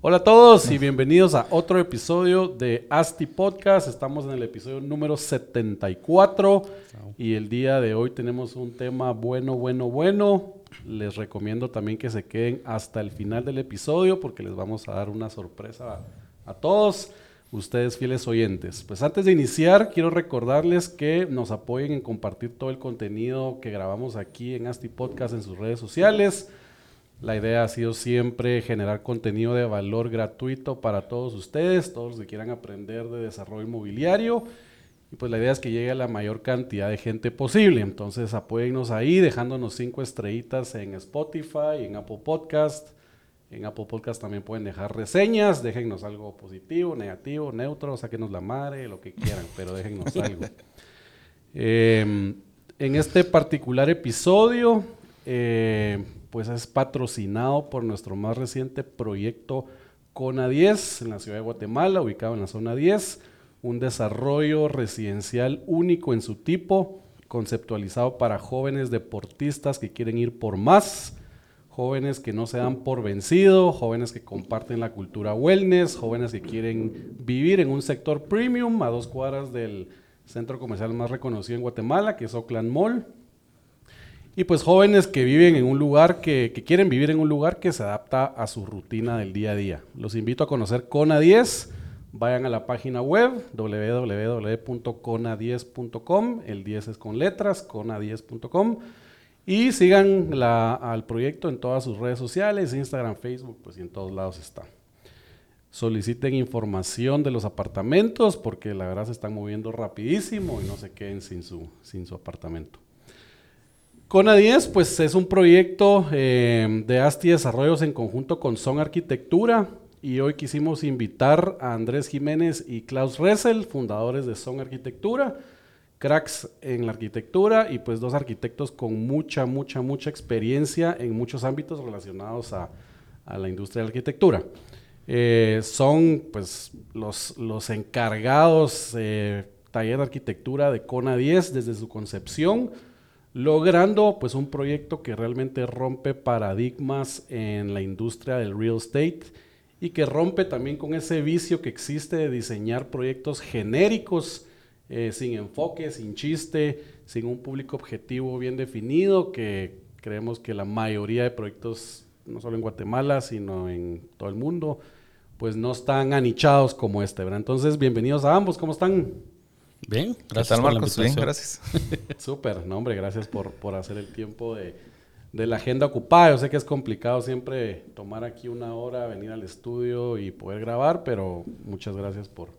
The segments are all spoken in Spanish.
Hola a todos y bienvenidos a otro episodio de Asti Podcast. Estamos en el episodio número 74 y el día de hoy tenemos un tema bueno, bueno, bueno. Les recomiendo también que se queden hasta el final del episodio porque les vamos a dar una sorpresa a, a todos ustedes fieles oyentes. Pues antes de iniciar, quiero recordarles que nos apoyen en compartir todo el contenido que grabamos aquí en Asti Podcast en sus redes sociales. La idea ha sido siempre generar contenido de valor gratuito para todos ustedes, todos los que quieran aprender de desarrollo inmobiliario. Y pues la idea es que llegue a la mayor cantidad de gente posible. Entonces apóyennos ahí dejándonos cinco estrellitas en Spotify, en Apple Podcast. En Apple Podcast también pueden dejar reseñas, déjennos algo positivo, negativo, neutro, sáquenos la madre, lo que quieran, pero déjennos algo. Eh, en este particular episodio, eh, pues es patrocinado por nuestro más reciente proyecto CONA 10 en la ciudad de Guatemala, ubicado en la zona 10, un desarrollo residencial único en su tipo, conceptualizado para jóvenes deportistas que quieren ir por más, jóvenes que no se dan por vencido, jóvenes que comparten la cultura wellness, jóvenes que quieren vivir en un sector premium a dos cuadras del centro comercial más reconocido en Guatemala, que es Oakland Mall. Y pues jóvenes que viven en un lugar, que, quieren vivir en un lugar que se adapta a su rutina del día a día. Los invito a conocer Cona 10. Vayan a la página web www.cona10.com. El 10 es con letras, cona10.com. Y sigan la, al proyecto en todas sus redes sociales, Instagram, Facebook, pues y en todos lados está. Soliciten información de los apartamentos porque la verdad se están moviendo rapidísimo y no se queden sin su apartamento. Cona 10, pues es un proyecto eh, de ASTI Desarrollos en conjunto con Son Arquitectura y hoy quisimos invitar a Andrés Jiménez y Klaus Ressel, fundadores de Son Arquitectura, cracks en la arquitectura y pues dos arquitectos con mucha, mucha, mucha experiencia en muchos ámbitos relacionados a, la industria de la arquitectura. Eh, son pues los, los encargados eh, taller de arquitectura de Cona 10 desde su concepción logrando pues un proyecto que realmente rompe paradigmas en la industria del real estate y que rompe también con ese vicio que existe de diseñar proyectos genéricos, eh, sin enfoque, sin chiste, sin un público objetivo bien definido, que creemos que la mayoría de proyectos, no solo en Guatemala, sino en todo el mundo, pues no están anichados como este, ¿verdad? Entonces, bienvenidos a ambos, ¿cómo están? Bien, gracias por Marcos? Bien, gracias. Súper, no hombre, gracias por, por hacer el tiempo de, de, la agenda ocupada. Yo sé que es complicado siempre tomar aquí una hora, venir al estudio y poder grabar, pero muchas gracias por,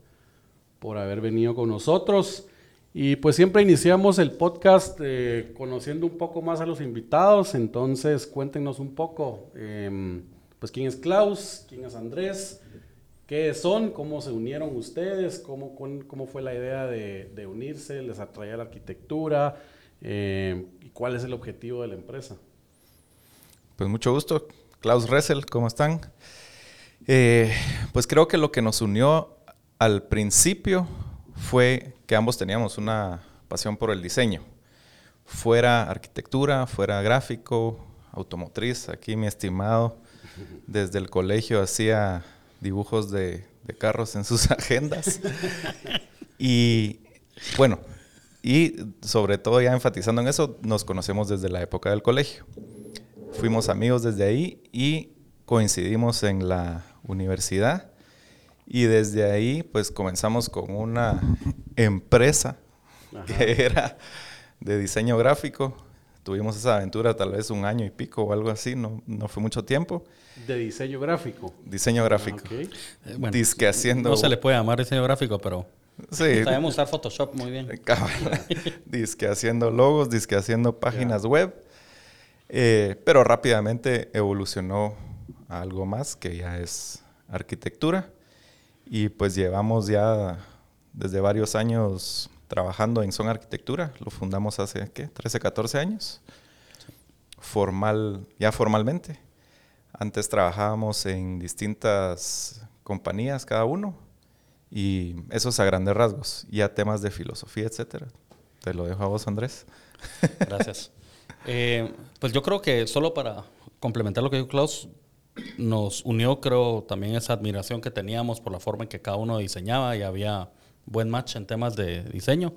por haber venido con nosotros. Y pues siempre iniciamos el podcast eh, conociendo un poco más a los invitados, entonces cuéntenos un poco, eh, pues quién es Klaus, quién es Andrés, ¿Qué son? ¿Cómo se unieron ustedes? ¿Cómo, fue la idea de, de unirse? ¿Les atraía la arquitectura? Eh, ¿Y cuál es el objetivo de la empresa? Pues mucho gusto. Klaus Ressel, ¿cómo están? Eh, pues creo que lo que nos unió al principio fue que ambos teníamos una pasión por el diseño. Fuera arquitectura, fuera gráfico, automotriz. Aquí mi estimado desde el colegio hacía dibujos de, de carros en sus agendas. y bueno, y sobre todo ya enfatizando en eso, nos conocemos desde la época del colegio. Fuimos amigos desde ahí y coincidimos en la universidad. Y desde ahí, pues comenzamos con una empresa Ajá. que era de diseño gráfico. Tuvimos esa aventura tal vez un año y pico o algo así, no, no fue mucho tiempo. De diseño gráfico. Diseño gráfico. Ah, okay. Eh, bueno, Disque haciendo. No se le puede llamar diseño gráfico, pero. Sí. Sabemos usar Photoshop muy bien. Disque haciendo logos, disque haciendo páginas yeah. web. Eh, pero rápidamente evolucionó a algo más que ya es arquitectura. Y pues llevamos ya desde varios años trabajando en Son Arquitectura. Lo fundamos hace, ¿qué? 13, 14 años. Formal, ya formalmente. Antes trabajábamos en distintas compañías cada uno. Y eso es a grandes rasgos. Ya temas de filosofía, etcétera. Te lo dejo a vos, Andrés. Gracias. Eh, pues yo creo que solo para complementar lo que dijo Klaus, nos unió, creo, también esa admiración que teníamos por la forma en que cada uno diseñaba y había buen match en temas de diseño.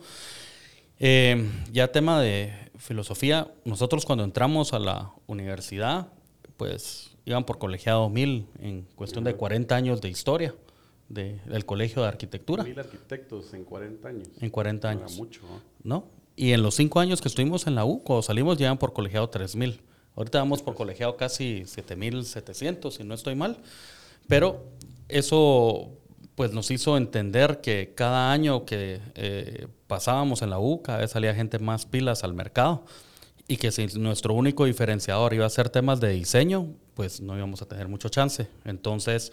Eh, ya tema de filosofía, nosotros cuando entramos a la universidad, pues iban por colegiado mil en cuestión de 40 años de historia del colegio de arquitectura. Mil arquitectos en 40 años. En 40 años. mucho, ¿no? Y en los cinco años que estuvimos en la U, cuando salimos, llevan por colegiado 3000. Ahorita vamos por colegiado casi 7700, si no estoy mal. Pero eso pues nos hizo entender que cada año que eh, pasábamos en la U, cada vez salía gente más pilas al mercado y que si nuestro único diferenciador iba a ser temas de diseño, pues no íbamos a tener mucho chance. Entonces,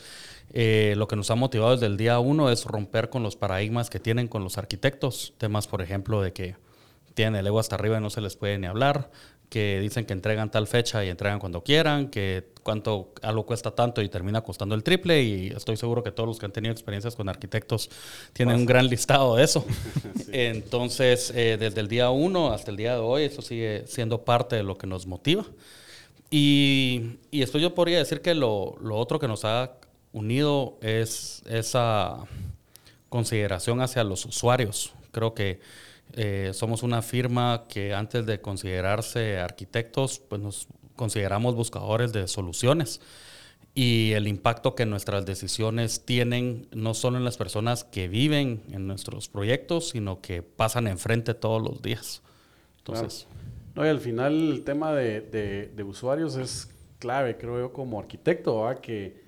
eh, lo que nos ha motivado desde el día uno es romper con los paradigmas que tienen con los arquitectos, temas, por ejemplo, de que tienen el ego hasta arriba y no se les puede ni hablar, que dicen que entregan tal fecha y entregan cuando quieran, que cuánto algo cuesta tanto y termina costando el triple y estoy seguro que todos los que han tenido experiencias con arquitectos tienen un gran listado de eso. Entonces, eh, desde el día uno hasta el día de hoy, eso sigue siendo parte de lo que nos motiva. Y, y esto yo podría decir que lo, lo otro que nos ha unido es esa consideración hacia los usuarios. Creo que eh, somos una firma que antes de considerarse arquitectos, pues nos consideramos buscadores de soluciones. Y el impacto que nuestras decisiones tienen no solo en las personas que viven en nuestros proyectos, sino que pasan enfrente todos los días. Entonces, no, y al final el tema de, de, usuarios es clave, creo yo, como arquitecto, que,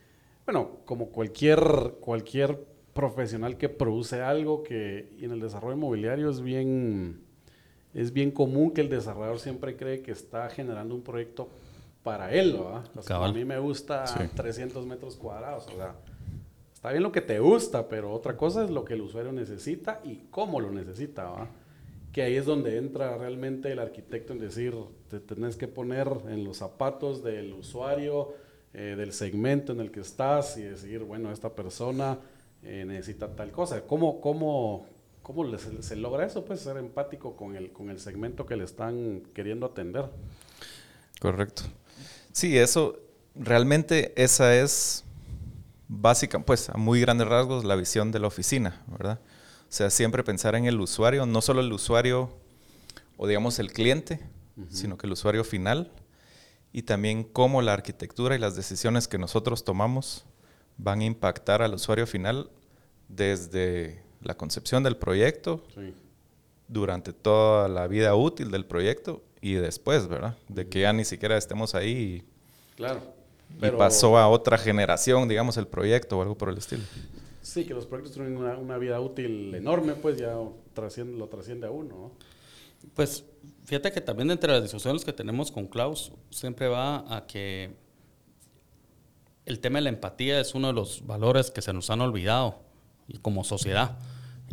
bueno, como cualquier, cualquier profesional que produce algo que en el desarrollo inmobiliario es bien, es bien común que el desarrollador siempre cree que está generando un proyecto para él, ¿verdad? a mí me gusta 300 metros cuadrados, o sea, está bien lo que te gusta, pero otra cosa es lo que el usuario necesita y cómo lo necesita, ¿verdad? Que ahí es donde entra realmente el arquitecto en decir, te tenés que poner en los zapatos del usuario, eh, del segmento en el que estás y decir, bueno, esta persona eh, necesita tal cosa. ¿Cómo, cómo, cómo se, logra eso? Pues ser empático con el, con el segmento que le están queriendo atender. Correcto. Sí, eso, realmente esa es básica, pues a muy grandes rasgos, la visión de la oficina, ¿verdad? O sea, siempre pensar en el usuario, no solo el usuario o digamos el cliente, sino que el usuario final y también cómo la arquitectura y las decisiones que nosotros tomamos van a impactar al usuario final desde la concepción del proyecto, durante toda la vida útil del proyecto y después, ¿verdad? De que ya ni siquiera estemos ahí y, claro, y pasó a otra generación, digamos, el proyecto o algo por el estilo. Sí, que los proyectos tienen una, vida útil enorme, pues ya trasciende, lo trasciende a uno. Pues fíjate que también entre las discusiones que tenemos con Klaus siempre va a que el tema de la empatía es uno de los valores que se nos han olvidado como sociedad.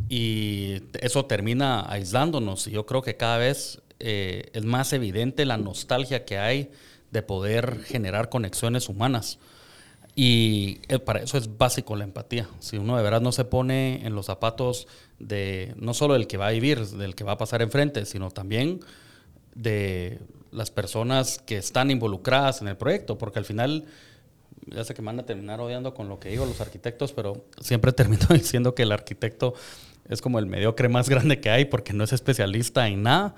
Y eso termina aislándonos. Y yo creo que cada vez eh, es más evidente la nostalgia que hay de poder generar conexiones humanas. Y eh, para eso es básico la empatía. Si uno de verdad no se pone en los zapatos de no solo del que va a vivir, del que va a pasar enfrente, sino también de las personas que están involucradas en el proyecto, porque al final ya sé que me van a terminar odiando con lo que digo los arquitectos, pero siempre termino diciendo que el arquitecto es como el mediocre más grande que hay porque no es especialista en nada,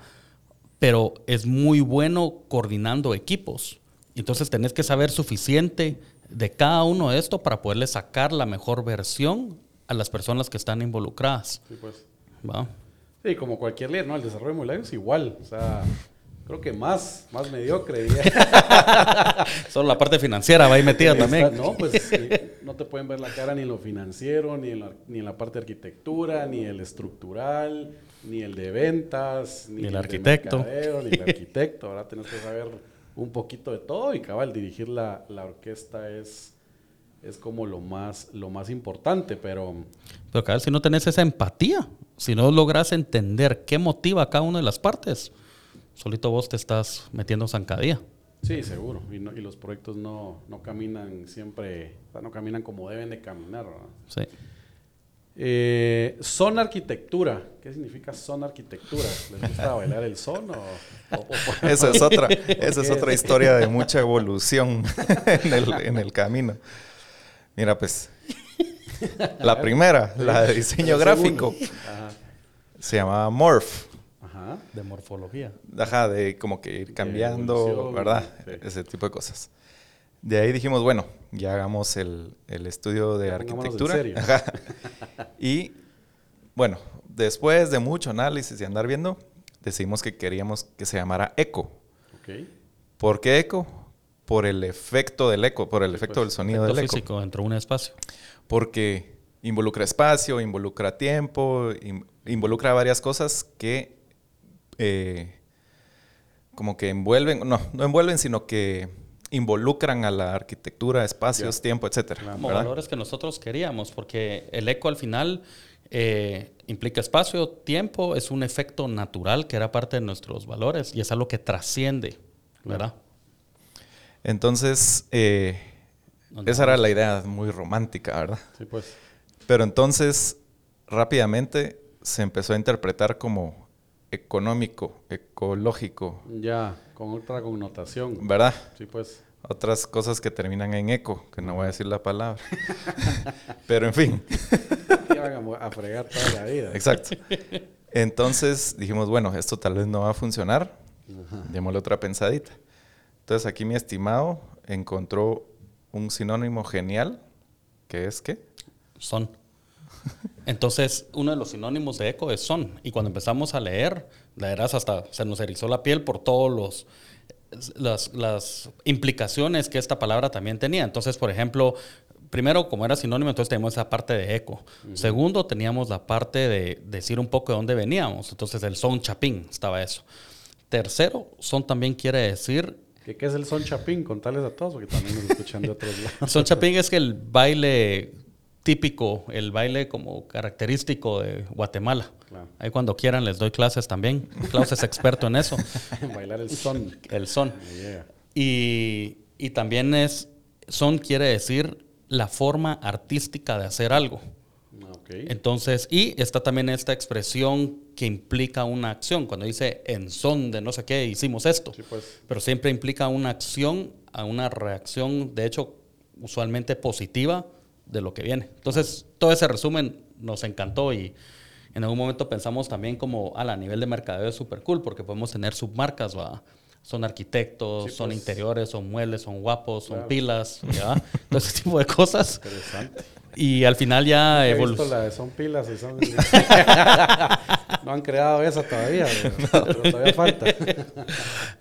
pero es muy bueno coordinando equipos. Entonces tenés que saber suficiente de cada uno de esto para poderle sacar la mejor versión a las personas que están involucradas. Sí, pues. Sí, como cualquier líder, ¿no? El desarrollo inmobiliario es igual. O sea, creo que más, más mediocre. Solo la parte financiera va ahí metida también. No, pues no te pueden ver la cara ni en lo financiero, ni en la, ni en la parte de arquitectura, ni el estructural, ni el de ventas, ni, el, arquitecto. ni el arquitecto. Ahora tenés que saber un poquito de todo y cabal, dirigir la, la orquesta es, es como lo más, lo más importante, pero... Pero cabal, si no tenés esa empatía, si no logras entender qué motiva a cada una de las partes, solito vos te estás metiendo zancadilla. Sí, seguro. Y, no- y los proyectos no, no caminan siempre, o sea, no caminan como deben de caminar. Sí. Eh, son arquitectura. ¿Qué significa son arquitectura? ¿Les gusta bailar el son o, o- o por- Esa es otra, esa es otra historia de mucha evolución en el, en el camino. Mira, pues, la primera, la de diseño gráfico, se llamaba Morph. Ajá. De morfología. Ajá, de como que ir cambiando, ¿verdad? sí. Ese tipo de cosas. De ahí dijimos, bueno, ya hagamos el, el estudio de Ya pongámonos en arquitectura. serio. Ajá. Y bueno, después de mucho análisis y andar viendo, decidimos que queríamos que se llamara eco. Ok. ¿Por qué eco? Por el efecto del eco, por el efecto pues, del sonido Efecto del eco. físico dentro de un espacio. Porque involucra espacio, involucra tiempo, in- involucra varias cosas que eh, como que envuelven, no, no envuelven, sino que involucran a la arquitectura, espacios, tiempo, etcétera. Como ¿verdad? valores que nosotros queríamos, porque el eco al final eh, implica espacio, tiempo, es un efecto natural que era parte de nuestros valores y es algo que trasciende, ¿verdad? Entonces, eh, esa era la idea muy romántica, ¿verdad? Sí, pues. Pero entonces, rápidamente se empezó a interpretar como económico, ecológico, Ya, con otra connotación. ¿verdad? Sí, pues. Otras cosas que terminan en eco, que no voy a decir la palabra. Pero en fin, Ya van a, fregar toda la vida. exacto. Entonces dijimos, bueno, esto tal vez no va a funcionar. Démosle otra pensadita. Entonces aquí mi estimado encontró un sinónimo genial, que es que son. Entonces, uno de los sinónimos de eco es son. Y cuando empezamos a leer, la verdad hasta se nos erizó la piel por todos los las, las implicaciones que esta palabra también tenía. Entonces, por ejemplo, primero, como era sinónimo, entonces teníamos esa parte de eco. Segundo, teníamos la parte de decir un poco de dónde veníamos. Entonces, el son chapín estaba eso. Tercero, son también quiere decir ¿Qué, qué es el son chapín? Contarles a todos, porque también nos escuchan de otros lados. Son chapín es que el baile típico, el baile como característico de Guatemala. Claro. Ahí cuando quieran les doy clases también. Klaus es experto en eso, Bailar el son. el son. Y, y también es, son quiere decir la forma artística de hacer algo. Ah. Entonces, y está también esta expresión que implica una acción. Cuando dice en son de no sé qué, hicimos esto. Sí, pues. Pero siempre implica una acción a una reacción, de hecho, usualmente positiva de lo que viene. Entonces, todo ese resumen nos encantó y en algún momento pensamos también como "Ala, a nivel de mercadeo es súper cool porque podemos tener submarcas, ¿va? Son arquitectos, Sí, son pues. interiores, son muebles, son guapos, son Claro. pilas, ¿ya? Todo ese tipo de cosas. Interesante. Y al final ya evolucionó. la de son pilas y son... no han creado esa todavía, pero, pero todavía falta.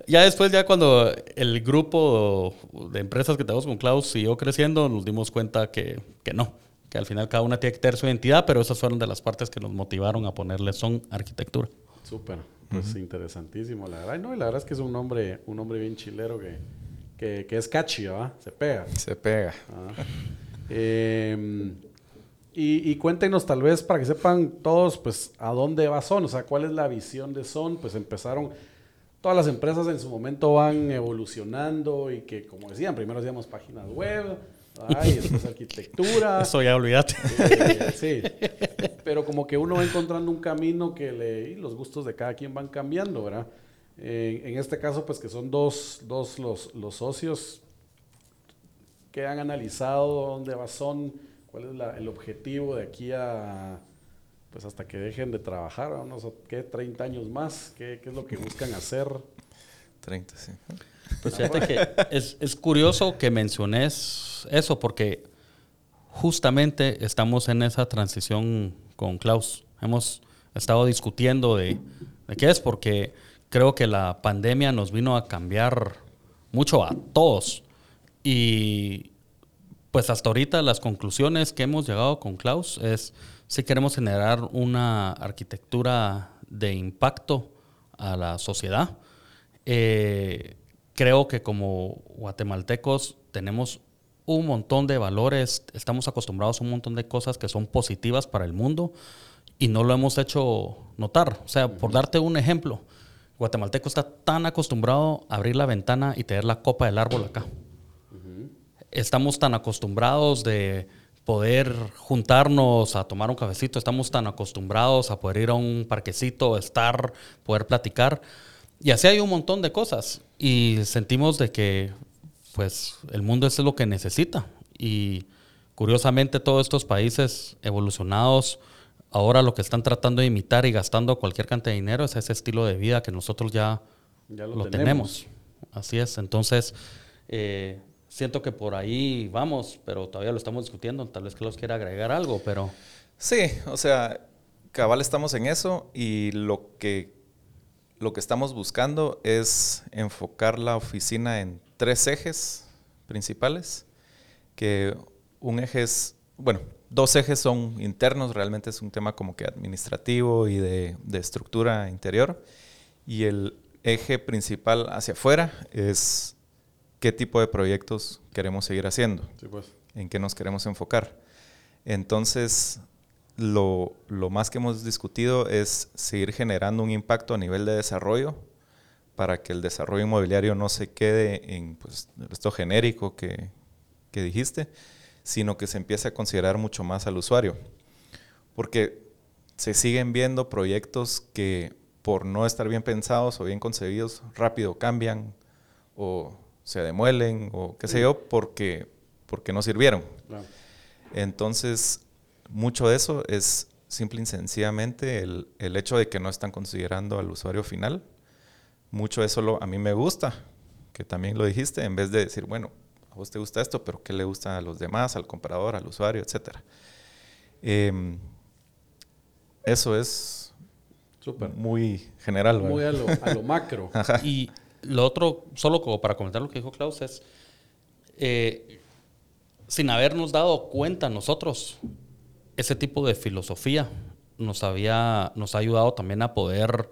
Ya después, ya cuando el grupo de empresas que tenemos con Klaus siguió creciendo, nos dimos cuenta que, que no, que al final cada una tiene que tener su identidad, pero esas fueron de las partes que nos motivaron a ponerle son arquitectura. Súper, pues interesantísimo, la verdad. Y No, y la verdad es que es un nombre, un nombre bien chilero que, que, que es catchy, ¿va? Se pega. se pega. Ah. Eh, y, y cuéntenos tal vez para que sepan todos, pues, a dónde va Son, o sea, cuál es la visión de Son. Pues empezaron, todas las empresas en su momento van evolucionando y que, como decían, primero hacíamos páginas web, y después arquitectura. Eso ya olvídate. Eh, sí, pero como que uno va encontrando un camino que le, y los gustos de cada quien van cambiando, ¿verdad? Eh, en este caso, pues que son dos, dos los, los socios que han analizado dónde va son, cuál es la- el objetivo de aquí a, pues hasta que dejen de trabajar, unos, ¿qué? 30 años más, ¿qué, qué es lo que buscan hacer? 30, sí. Pues fíjate que es, es curioso que menciones eso, porque justamente estamos en esa transición con Klaus. Hemos estado discutiendo de, de qué es, porque creo que la pandemia nos vino a cambiar mucho a todos. Y pues hasta ahorita las conclusiones que hemos llegado con Klaus es si queremos generar una arquitectura de impacto a la sociedad, eh, creo que como guatemaltecos tenemos un montón de valores, estamos acostumbrados a un montón de cosas que son positivas para el mundo y no lo hemos hecho notar. O sea, por darte un ejemplo, guatemalteco está tan acostumbrado a abrir la ventana y tener la copa del árbol acá. Estamos tan acostumbrados de poder juntarnos a tomar un cafecito, estamos tan acostumbrados a poder ir a un parquecito, estar, poder platicar. Y así hay un montón de cosas. Y sentimos de que pues el mundo es lo que necesita. Y curiosamente todos estos países evolucionados ahora lo que están tratando de imitar y gastando cualquier cantidad de dinero es ese estilo de vida que nosotros ya, lo, tenemos. Así es. Entonces, eh, siento que por ahí vamos, pero todavía lo estamos discutiendo. Tal vez los quiera agregar algo, pero... Sí, o sea, cabal estamos en eso y lo que, lo que estamos buscando es enfocar la oficina en tres ejes principales, que un eje es, bueno, dos ejes son internos, realmente es un tema como que administrativo y de, estructura interior. Y el eje principal hacia afuera es qué tipo de proyectos queremos seguir haciendo, pues. en qué nos queremos enfocar. Entonces, lo, más que hemos discutido es seguir generando un impacto a nivel de desarrollo para que el desarrollo inmobiliario no se quede en pues, esto genérico que, que dijiste, sino que se empiece a considerar mucho más al usuario. Porque se siguen viendo proyectos que por no estar bien pensados o bien concebidos, rápido cambian o se demuelen o qué sé yo, porque, porque no sirvieron. Entonces, mucho de eso es simple y sencillamente el, el, hecho de que no están considerando al usuario final. Mucho de eso lo, a mí me gusta, que también lo dijiste, en vez de decir, bueno, a vos te gusta esto, pero ¿qué le gusta a los demás, al comprador, al usuario, etcétera? Em, eso es muy general. Muy a lo, macro. Y lo otro, solo como para comentar lo que dijo Klaus, es, eh, sin habernos dado cuenta nosotros, ese tipo de filosofía nos, había, nos ha ayudado también a poder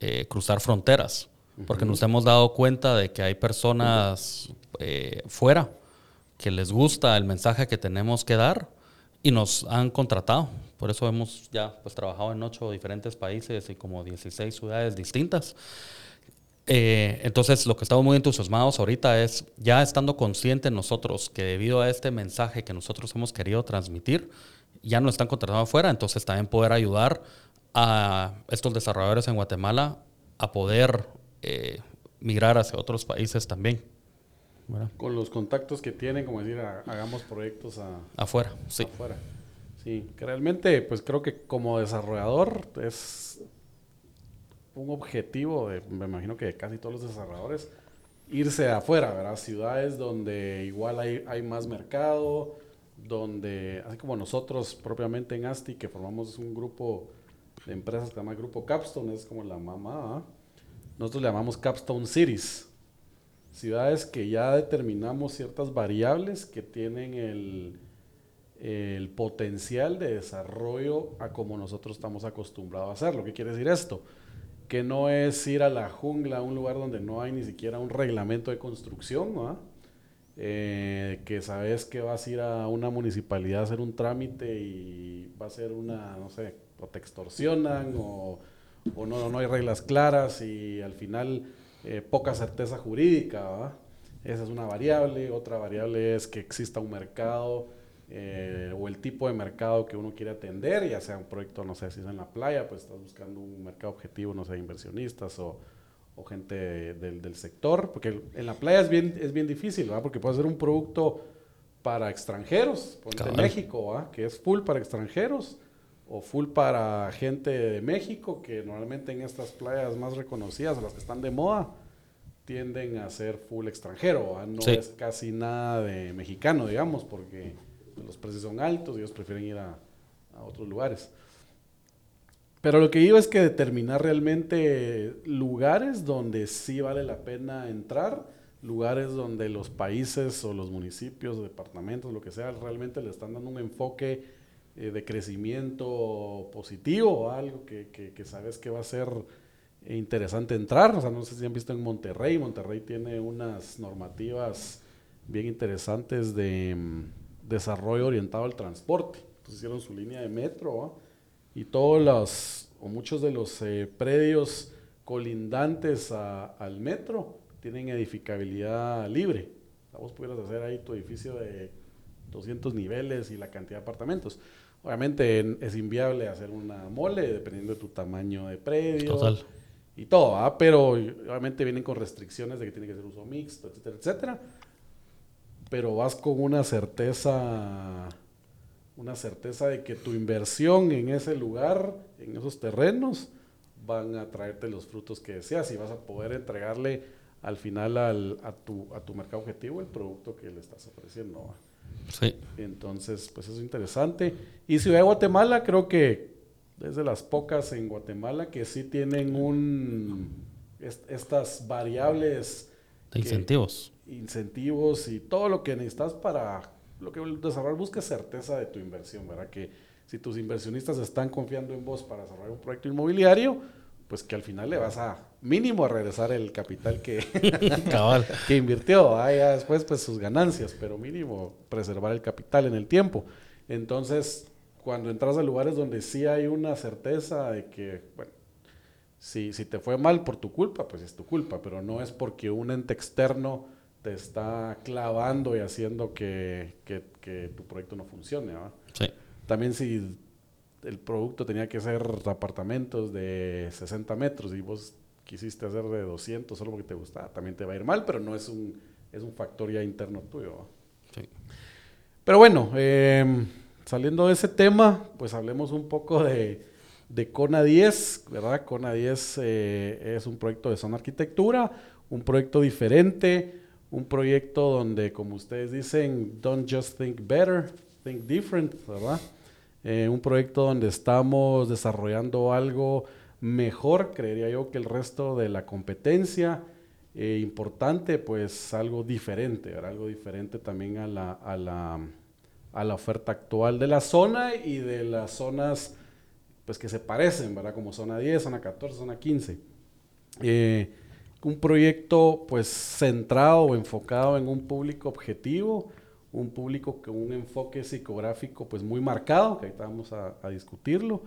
eh, cruzar fronteras, porque nos hemos dado cuenta de que hay personas eh, fuera que les gusta el mensaje que tenemos que dar y nos han contratado. Por eso hemos ya pues, trabajado en ocho diferentes países y como 16 ciudades distintas. Eh, entonces, lo que estamos muy entusiasmados ahorita es ya estando conscientes nosotros que debido a este mensaje que nosotros hemos querido transmitir, ya nos están contratando afuera, entonces también poder ayudar a estos desarrolladores en Guatemala a poder eh, migrar hacia otros países también. Con los contactos que tienen, como decir, hagamos proyectos a, afuera, sí. Afuera. Sí, que realmente, pues creo que como desarrollador es un objetivo, de, me imagino que de casi todos los desarrolladores, irse afuera, ¿verdad? Ciudades donde igual hay, hay más mercado, donde, así como nosotros propiamente en ASTI, que formamos un grupo de empresas que se llama Grupo Capstone, es como la mamá, ¿ah? nosotros le llamamos Capstone Cities ciudades que ya determinamos ciertas variables que tienen el, el potencial de desarrollo a como nosotros estamos acostumbrados a hacerlo. ¿Qué quiere decir esto? Que no es ir a la jungla, a un lugar donde no hay ni siquiera un reglamento de construcción, eh, que sabes que vas a ir a una municipalidad a hacer un trámite y va a ser una, no sé, o te extorsionan o, no, no hay reglas claras y al final eh, poca certeza jurídica, Esa es una variable. Otra variable es que exista un mercado eh, o el tipo de mercado que uno quiere atender, ya sea un proyecto, no sé si es en la playa, pues estás buscando un mercado objetivo, no sé, inversionistas o, o gente del, del, sector, porque en la playa es bien, es bien difícil, ¿verdad? Porque puede ser un producto para extranjeros, por México, que es full para extranjeros, o full para gente de México, que normalmente en estas playas más reconocidas, las que están de moda, tienden a ser full extranjero, no es casi nada de mexicano, digamos, porque los precios son altos ellos prefieren ir a, otros lugares. Pero lo que digo es que determinar realmente lugares donde sí vale la pena entrar, lugares donde los países o los municipios, departamentos, lo que sea, realmente le están dando un enfoque eh, de crecimiento positivo, algo que, que, sabes que va a ser interesante entrar. O sea, no sé si han visto en Monterrey. Monterrey tiene unas normativas bien interesantes de mm, desarrollo orientado al transporte. Entonces hicieron su línea de metro y todos los, o muchos de los eh, predios colindantes al metro tienen edificabilidad libre. Vos pudieras hacer ahí tu edificio de 200 niveles y la cantidad de apartamentos. Obviamente es inviable hacer una mole dependiendo de tu tamaño de predio. Total. Y todo, pero obviamente vienen con restricciones de que tiene que ser uso mixto, etcétera, etcétera. Pero vas con una certeza, una certeza de que tu inversión en ese lugar, en esos terrenos, van a traerte los frutos que deseas y vas a poder entregarle al final al, a, tu, a tu mercado objetivo el producto que le estás ofreciendo. Sí. Entonces, pues eso es interesante. Y Ciudad de Guatemala, creo que es de las pocas en Guatemala que sí tienen un estas variables de incentivos. incentivos y todo lo que necesitas para lo que el desarrollador busca es certeza de tu inversión, ¿verdad? Que si tus inversionistas están confiando en vos para desarrollar un proyecto inmobiliario, pues que al final le vas a mínimo a regresar el capital que, que invirtió. Ah, ya después pues sus ganancias, pero mínimo preservar el capital en el tiempo. Entonces, cuando entras a lugares donde sí hay una certeza de que, bueno, si, si te fue mal por tu culpa, pues es tu culpa, pero no es porque un ente externo te está clavando y haciendo que, que, que tu proyecto no funcione. Sí. También si el producto tenía que ser apartamentos de 60 metros y vos quisiste hacer de 200 solo porque te gustaba, también te va a ir mal, pero no es un, es un factor ya interno tuyo. Sí. Pero bueno, eh, saliendo de ese tema, pues hablemos un poco de, de Cona 10, ¿verdad? Cona 10 eh, es un proyecto de zona arquitectura, un proyecto diferente, un proyecto donde, como ustedes dicen, don't just think better, think different, ¿verdad? Eh, un proyecto donde estamos desarrollando algo mejor, creería yo, que el resto de la competencia. Eh, importante, pues algo diferente, algo diferente también a la, a, la, a la oferta actual de la zona y de las zonas pues que se parecen, ¿verdad? Como zona 10, zona 14, zona 15. Eh, un proyecto pues centrado o enfocado en un público objetivo, un público con un enfoque psicográfico pues muy marcado, que ahorita vamos a, discutirlo.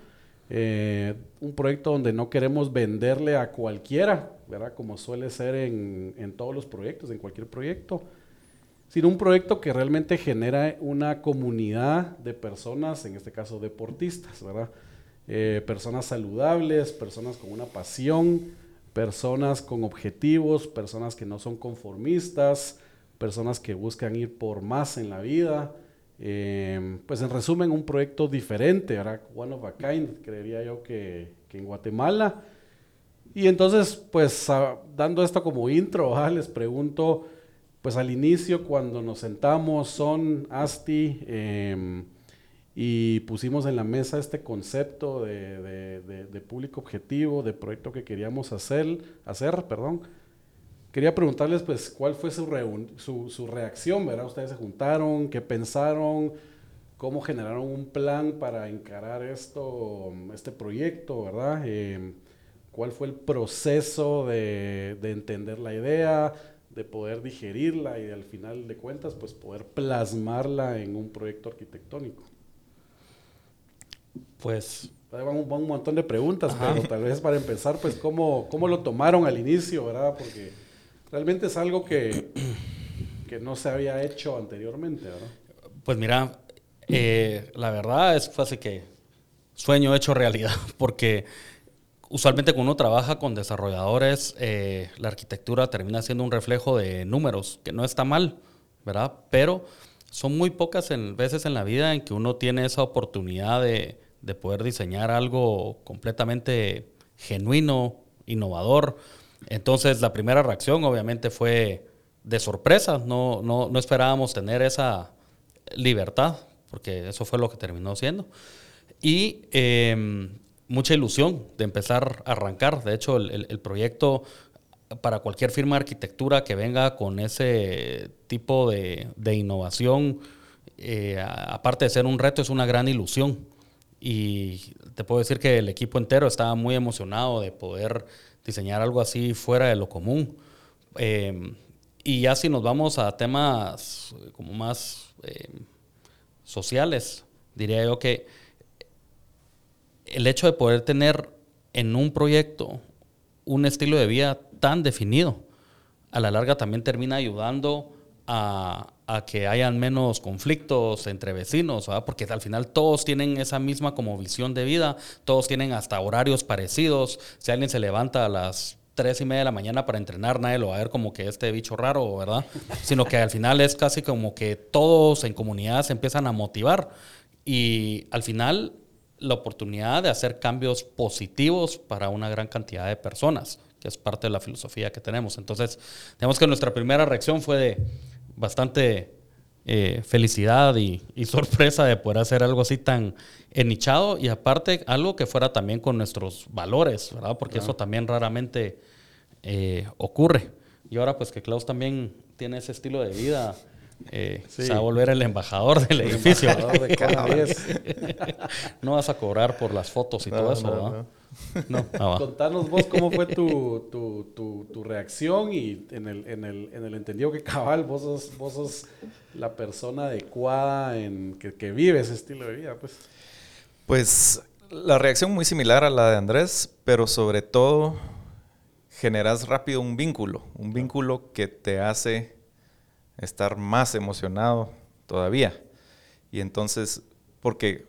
Eh, un proyecto donde no queremos venderle a cualquiera, ¿verdad? Como suele ser en, en, todos los proyectos, en cualquier proyecto, sino un proyecto que realmente genera una comunidad de personas, en este caso deportistas, ¿verdad? Eh, personas saludables, personas con una pasión, personas con objetivos, personas que no son conformistas, personas que buscan ir por más en la vida. Eh, pues en resumen, un proyecto diferente, ¿verdad? One of a kind, creería yo que, que en Guatemala. Y entonces, pues dando esto como intro, les pregunto, pues al inicio cuando nos sentamos, son Asti eh, y pusimos en la mesa este concepto de, público objetivo, de proyecto que queríamos hacer, hacer perdón, Quería preguntarles, pues, cuál fue su, reacción, ¿verdad? Ustedes se juntaron, qué pensaron, cómo generaron un plan para encarar esto, este proyecto, ¿verdad? Eh, ¿Cuál fue el proceso de, de, entender la idea, de poder digerirla y al final de cuentas, pues, poder plasmarla en un proyecto arquitectónico? Pues... Van un, un montón de preguntas, pero tal vez para empezar, pues, ¿cómo, ¿cómo lo tomaron al inicio, verdad? Porque Realmente es algo que, que no se había hecho anteriormente, ¿verdad? Pues mira, eh, la verdad es fácil que sueño hecho realidad, porque usualmente cuando uno trabaja con desarrolladores, eh, la arquitectura termina siendo un reflejo de números, que no está mal, ¿verdad? Pero son muy pocas en, veces en la vida en que uno tiene esa oportunidad de, de poder diseñar algo completamente genuino, innovador, entonces la primera reacción obviamente fue de sorpresa, no, no, no esperábamos tener esa libertad, porque eso fue lo que terminó siendo. Y em, mucha ilusión de empezar a arrancar. De hecho, el, el, proyecto para cualquier firma de arquitectura que venga con ese tipo de, innovación, eh, aparte de ser un reto, es una gran ilusión. Y te puedo decir que el equipo entero estaba muy emocionado de poder diseñar algo así fuera de lo común. Em, y ya si nos vamos a temas como más em, sociales, diría yo que el hecho de poder tener en un proyecto un estilo de vida tan definido, a la larga también termina ayudando a, que hayan menos conflictos entre vecinos, porque al final todos tienen esa misma como visión de vida, todos tienen hasta horarios parecidos, si alguien se levanta a las tres y media de la mañana para entrenar, nadie lo va a ver como que este bicho raro, ¿verdad? Sino que al final es casi como que todos en comunidad se empiezan a motivar y al final la oportunidad de hacer cambios positivos para una gran cantidad de personas, que es parte de la filosofía que tenemos. Entonces, digamos que nuestra primera reacción fue de bastante eh, felicidad y, sorpresa de poder hacer algo así tan enichado y aparte algo que fuera también con nuestros valores, ¿verdad? Porque eso también raramente eh, ocurre. Y ahora pues que Klaus también tiene ese estilo de vida eh, Se va a volver el embajador del edificio. no vas a cobrar por las fotos y todo eso, ¿no? no. Ah, Contanos vos cómo fue tu, tu, tu, reacción y en el, en, el, en el entendido que cabal, vos sos, vos sos la persona adecuada en que, que vive ese estilo de vida, pues. Pues la reacción muy similar a la de Andrés, pero sobre todo generas rápido un vínculo, un vínculo que te hace estar más emocionado todavía. Y entonces, porque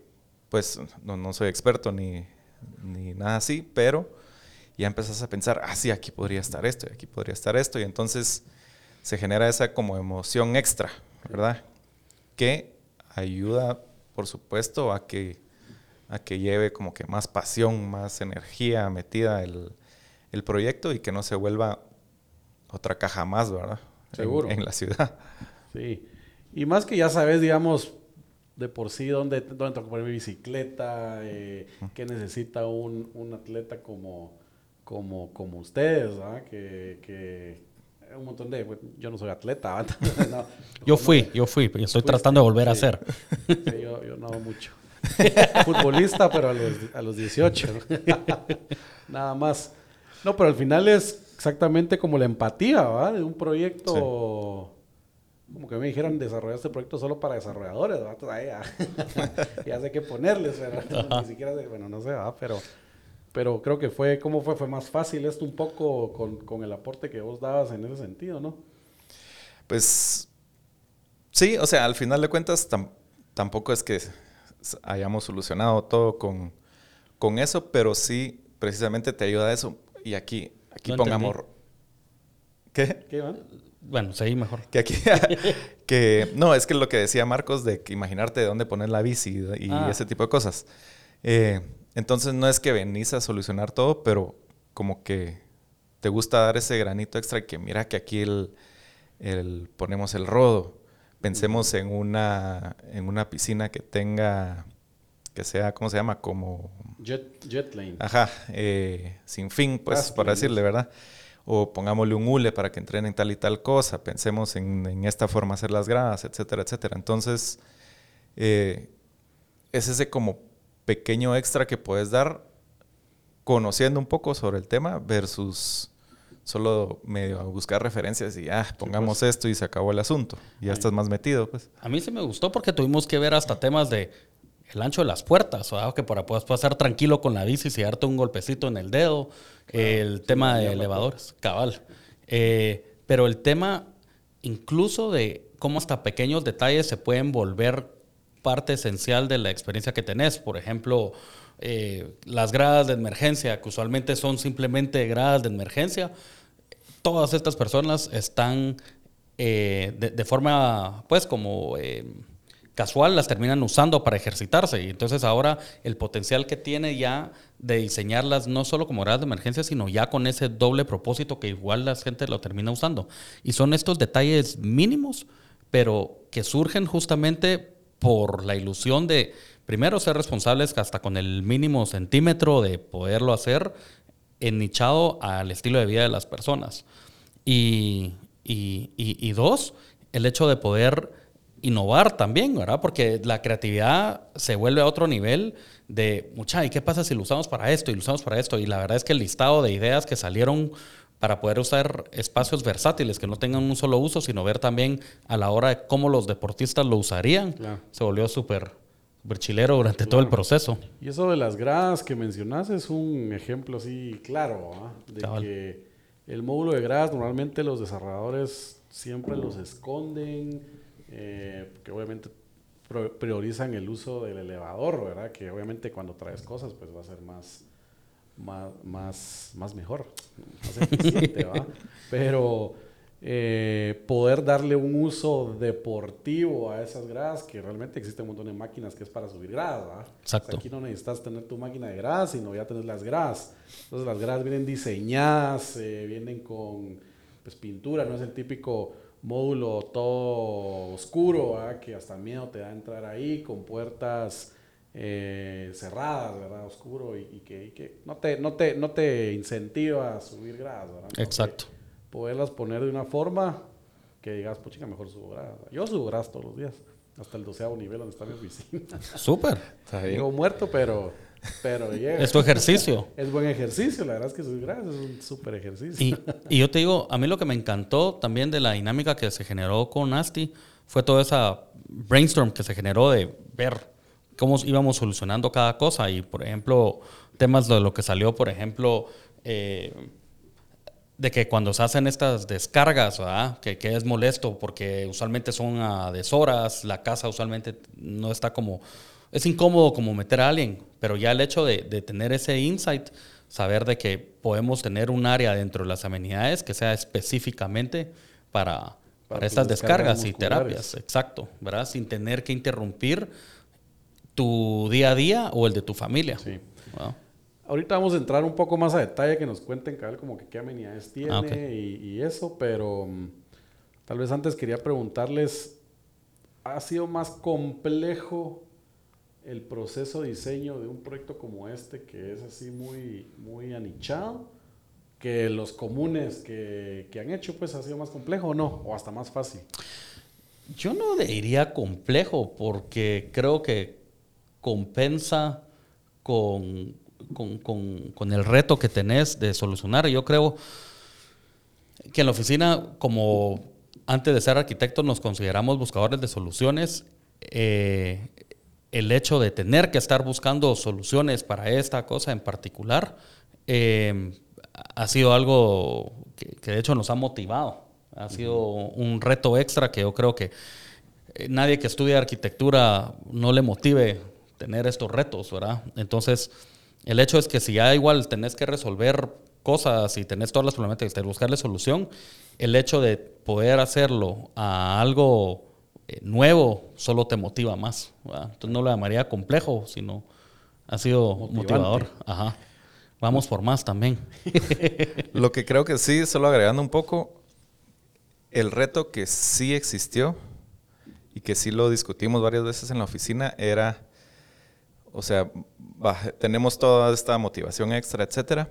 pues no, soy experto ni, nada así, pero ya empezás a pensar, ah, sí, aquí podría estar esto, y aquí podría estar esto, y entonces se genera esa como emoción extra, ¿verdad? Que ayuda, por supuesto, a que, a que lleve como que más pasión, más energía metida el, el proyecto y que no se vuelva otra caja más, ¿verdad? Seguro. En, la ciudad. Sí. Y más que ya sabes, digamos, de por sí dónde, dónde tengo que poner mi bicicleta, eh, qué necesita un, un, atleta como, como, como ustedes, ¿verdad? Que, que un montón de... yo no soy atleta, yo fui, yo fui, y estoy tratando de volver a ser. yo, yo no mucho. Futbolista, pero a los, a los 18. Nada más. No, pero al final es exactamente como la empatía, ¿verdad? De un proyecto... Como que me dijeran desarrollar este proyecto solo para desarrolladores, ya, ya, sé qué ponerles, ¿verdad? Ni siquiera sé, bueno, no sé, ¿verdad? Pero, pero creo que fue, ¿cómo fue? Fue más fácil esto un poco con, con el aporte que vos dabas en ese sentido, ¿no? Pues sí, o sea, al final de cuentas tampoco es que hayamos solucionado todo con, con eso, pero sí precisamente te ayuda a eso. Y aquí Aquí pongamos... ¿Qué? ¿Qué Bueno, seguí mejor. Que aquí... que, no, es que lo que decía Marcos de que imaginarte de dónde poner la bici y, ah. ese tipo de cosas. Eh, entonces no es que venís a solucionar todo, pero como que te gusta dar ese granito extra y que mira que aquí el, ponemos el rodo. Pensemos en una, en una piscina que tenga que sea, ¿cómo se llama? Como... Jet, jet lane. Ajá, eh, sin fin, pues, para decirle, ¿verdad? O pongámosle un hule para que entrenen tal y tal cosa, pensemos en, esta forma hacer las gradas, etcétera, etcétera. Entonces, eh, es ese como pequeño extra que puedes dar conociendo un poco sobre el tema versus solo medio a buscar referencias y ah, pongamos pues. esto y se acabó el asunto. Ya estás más metido, pues. A mí sí me gustó porque tuvimos que ver hasta temas de el ancho de las puertas, o que para puedas pasar tranquilo con la bici y darte un golpecito en el dedo, el tema de elevadores, cabal. Eh, pero el tema incluso de cómo hasta pequeños detalles se pueden volver parte esencial de la experiencia que tenés. Por ejemplo, eh, las gradas de emergencia, que usualmente son simplemente gradas de emergencia, todas estas personas están eh, de, de, forma, pues, como casual las terminan usando para ejercitarse. Y entonces ahora el potencial que tiene ya de diseñarlas no solo como gradas de emergencia, sino ya con ese doble propósito que igual la gente lo termina usando. Y son estos detalles mínimos, pero que surgen justamente por la ilusión de, primero, ser responsables hasta con el mínimo centímetro de poderlo hacer, ennichado al estilo de vida de las personas. Y, y dos, el hecho de poder innovar también, ¿verdad? Porque la creatividad se vuelve a otro nivel de, mucha, ¿y qué pasa si lo usamos para esto y lo usamos para esto? Y la verdad es que el listado de ideas que salieron para poder usar espacios versátiles que no tengan un solo uso, sino ver también a la hora de cómo los deportistas lo usarían, Claro. se volvió súper chilero durante todo el proceso. Y eso de las gradas que mencionas es un ejemplo así claro, ¿ah? de Cabal. que el módulo de gradas normalmente los desarrolladores siempre los esconden, eh, porque obviamente priorizan el uso del elevador, ¿verdad? Que obviamente cuando traes cosas pues va a ser más, más, más, más mejor, más eficiente, ¿va? Pero eh, poder darle un uso deportivo a esas gradas, que realmente existe un montón de máquinas que es para subir gradas, ¿va? Exacto. O sea, aquí no necesitas tener tu máquina de gradas, sino ya tener las gradas. Entonces las gradas vienen diseñadas, eh, vienen con pues, pintura, no es el típico módulo todo oscuro, que hasta miedo te da entrar ahí, con puertas eh, cerradas, ¿verdad? Oscuro y, y que, y que no, te, no, te, no te incentiva a subir gradas, ¿verdad? Entonces, Exacto. Poderlas poner de una forma que digas, puchica, mejor subo gradas. Yo subo gradas todos los días, hasta el doceavo nivel donde está mi oficina. Súper. Llego muerto, pero, pero llega. Es tu ejercicio. Es buen ejercicio, la verdad es que subir gradas es un súper ejercicio. Y, y yo te digo, a mí lo que me encantó también de la dinámica que se generó con Nasty fue toda esa brainstorm que se generó de ver cómo íbamos solucionando cada cosa. Y, por ejemplo, temas de lo que salió, por ejemplo, eh, de que cuando se hacen estas descargas, ¿verdad? Que, que es molesto porque usualmente son a deshoras, la casa usualmente no está como... Es incómodo como meter a alguien, pero ya el hecho de, de tener ese insight, saber de que podemos tener un área dentro de las amenidades que sea específicamente para, para, tus estas descargas descargas y terapias, exacto, ¿verdad? Sin tener que interrumpir tu día a día o el de tu familia. Sí. Ahorita vamos a entrar un poco más a detalle, que nos cuenten cabal como que qué amenidades tiene Ah, y eso, pero mm, tal vez antes quería preguntarles, ¿ha sido más complejo el proceso de diseño de un proyecto como este, que es así muy, muy anichado, que los comunes que, que han hecho, pues ha sido más complejo o no? ¿O hasta más fácil? Yo no diría complejo porque creo que compensa con, con, con- con el reto que tenés de solucionar. Yo creo que en la oficina, como antes de ser arquitectos nos consideramos buscadores de soluciones, eh, el hecho de tener que estar buscando soluciones para esta cosa en particular eh, ha sido algo que, que de hecho nos ha motivado. Ha sido un reto extra que yo creo que eh, nadie que estudie arquitectura no le motive tener estos retos, ¿verdad? Entonces, el hecho es que si ya igual tenés que resolver cosas y tenés todas las problemáticas, de buscarle solución, el hecho de poder hacerlo a algo eh, nuevo solo te motiva más. ¿verdad? Entonces no lo llamaría complejo, sino ha sido Motivante. motivador. Ajá. Vamos por más también. Lo que creo que sí, solo agregando un poco, el reto que sí existió y que sí lo discutimos varias veces en la oficina era, o sea, tenemos toda esta motivación extra, etcétera,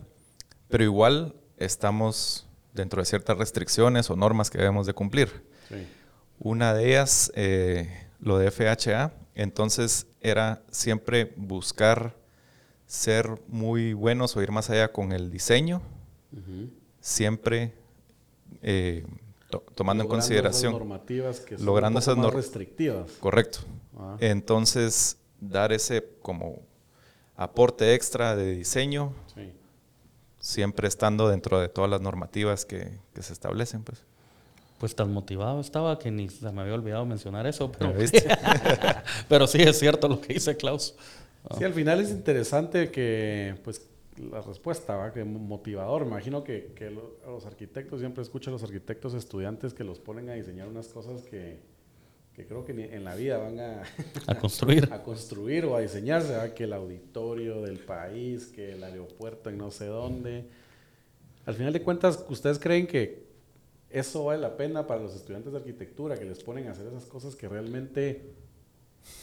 pero igual estamos dentro de ciertas restricciones o normas que debemos de cumplir. Sí. Una de ellas, eh, lo de FHA, entonces era siempre buscar ser muy buenos o ir más allá con el diseño, siempre eh, to- tomando en consideración, esas normativas que son logrando un poco esas más nor- restrictivas. correcto. Ah. Entonces, dar ese como aporte extra de diseño, Sí. siempre estando dentro de todas las normativas que, que se establecen, pues. Pues tan motivado estaba que ni se me había olvidado mencionar eso, pero, pero sí es cierto lo que dice Klaus. Sí, al final es interesante que, pues, la respuesta, ¿va? Que mo- motivador. Me imagino que, que los arquitectos, siempre escucho a los arquitectos estudiantes que los ponen a diseñar unas cosas que, que creo que ni en la vida van a, A construir. a construir o a diseñarse, ¿va? Que el auditorio del país, que el aeropuerto en no sé dónde. Al final de cuentas, ¿ustedes creen que eso vale la pena para los estudiantes de arquitectura, que les ponen a hacer esas cosas que realmente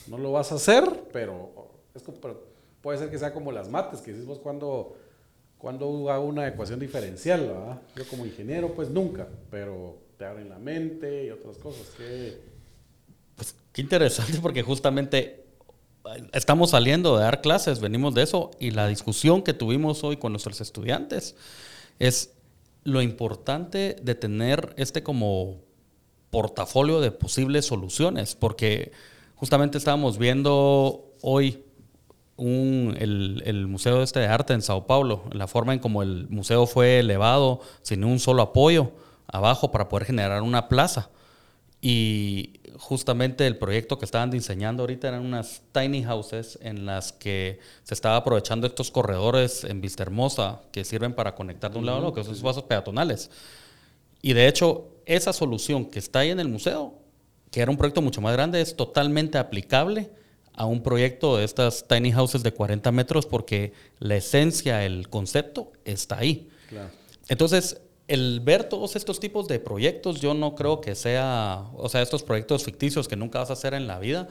no lo vas a hacer, pero, puede ser que sea como las mates, que dices vos cuando, cuando hago una ecuación diferencial. Yo como ingeniero, pues nunca, pero te abren la mente y otras cosas que... Qué interesante porque justamente estamos saliendo de dar clases, venimos de eso y la discusión que tuvimos hoy con nuestros estudiantes es lo importante de tener este como portafolio de posibles soluciones, porque justamente estábamos viendo hoy el, el, Museo este de Arte en Sao Paulo, la forma en como el museo fue elevado sin un solo apoyo abajo para poder generar una plaza. Y justamente el proyecto que estaban diseñando ahorita eran unas tiny houses en las que se estaba aprovechando estos corredores en Vista Hermosa que sirven para conectar de un lado a otro, que son esos pasos peatonales. Y de hecho, esa solución que está ahí en el museo, que era un proyecto mucho más grande, es totalmente aplicable a un proyecto de estas tiny houses de 40 metros porque la esencia, el concepto está ahí. Entonces, el ver todos estos tipos de proyectos, yo no creo que sea, o sea, estos proyectos ficticios que nunca vas a hacer en la vida,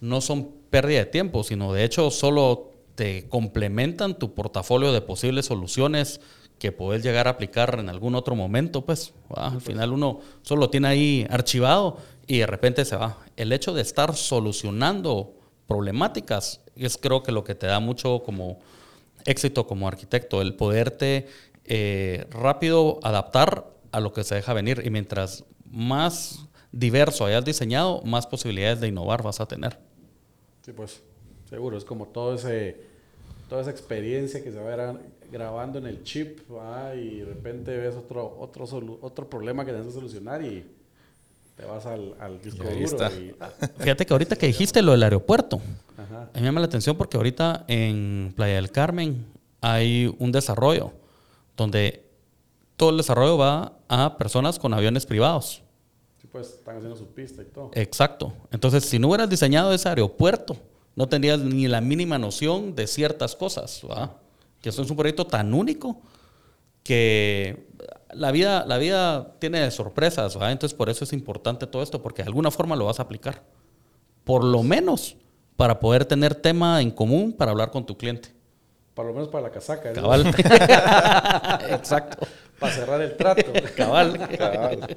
no son pérdida de tiempo, sino de hecho solo te complementan tu portafolio de posibles soluciones que puedes llegar a aplicar en algún otro momento, pues al final uno solo lo tiene ahí archivado y de repente se va. El hecho de estar solucionando problemáticas es creo que lo que te da mucho como éxito como arquitecto, el poderte eh, rápido adaptar a lo que se deja venir y mientras más diverso hayas diseñado, más posibilidades de innovar vas a tener. Sí, pues seguro, es como todo ese, toda esa experiencia que se va grabando en el chip y de repente ves otro, otro, otro problema que tienes que solucionar y te vas al, disco duro. Fíjate que ahorita que dijiste lo del aeropuerto, a mí me llama la atención porque ahorita en Playa del Carmen hay un desarrollo donde todo el desarrollo va a personas con aviones privados. Sí, pues están haciendo su pista y todo. Exacto. Entonces, si no hubieras diseñado ese aeropuerto, no tendrías ni la mínima noción de ciertas cosas. ¿verdad? Que eso es un proyecto tan único que la vida, la vida tiene sorpresas. ¿verdad? Entonces, por eso es importante todo esto, porque de alguna forma lo vas a aplicar. Por lo menos para poder tener tema en común para hablar con tu cliente. Por lo menos para la casaca. Cabal. Exacto. para cerrar el trato. Cabal. Cabal.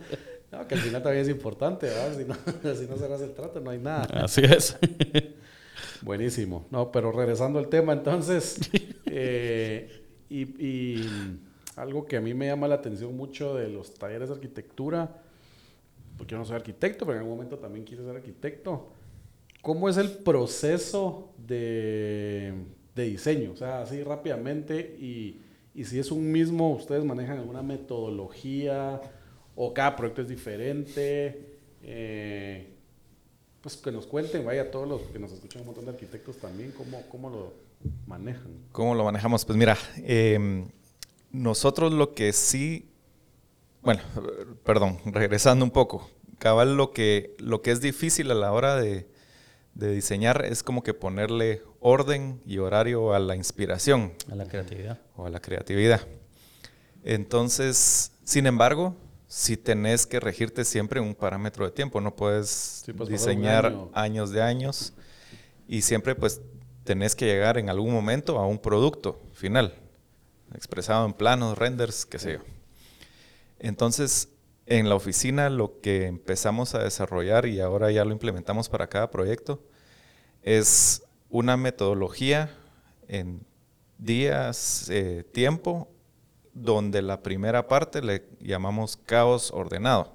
No, que al final también es importante, ¿verdad? Si no, si no cerras el trato, no hay nada. Así es. Buenísimo. No, pero regresando al tema, entonces, eh, y, y, algo que a mí me llama la atención mucho de los talleres de arquitectura, porque yo no soy arquitecto, pero en algún momento también quise ser arquitecto. ¿Cómo es el proceso de de diseño, o sea, así rápidamente y, y, si es un mismo, ustedes manejan alguna metodología o cada proyecto es diferente, eh, pues que nos cuenten, vaya, todos los que nos escuchan, un montón de arquitectos también, cómo, cómo lo manejan. ¿Cómo lo manejamos? Pues mira, em, nosotros lo que sí, bueno, perdón, regresando un poco, cabal lo que, lo que es difícil a la hora de, de diseñar es como que ponerle orden y horario a la inspiración. A la creatividad. O a la creatividad. Entonces, sin embargo, si tenés que regirte siempre un parámetro de tiempo, no puedes pues, diseñar años de años y siempre pues tenés que llegar en algún momento a un producto final, expresado en planos, renders, qué sé yo. Entonces, en la oficina lo que empezamos a desarrollar y ahora ya lo implementamos para cada proyecto es una metodología en días, eh, tiempo, donde la primera parte le llamamos caos ordenado.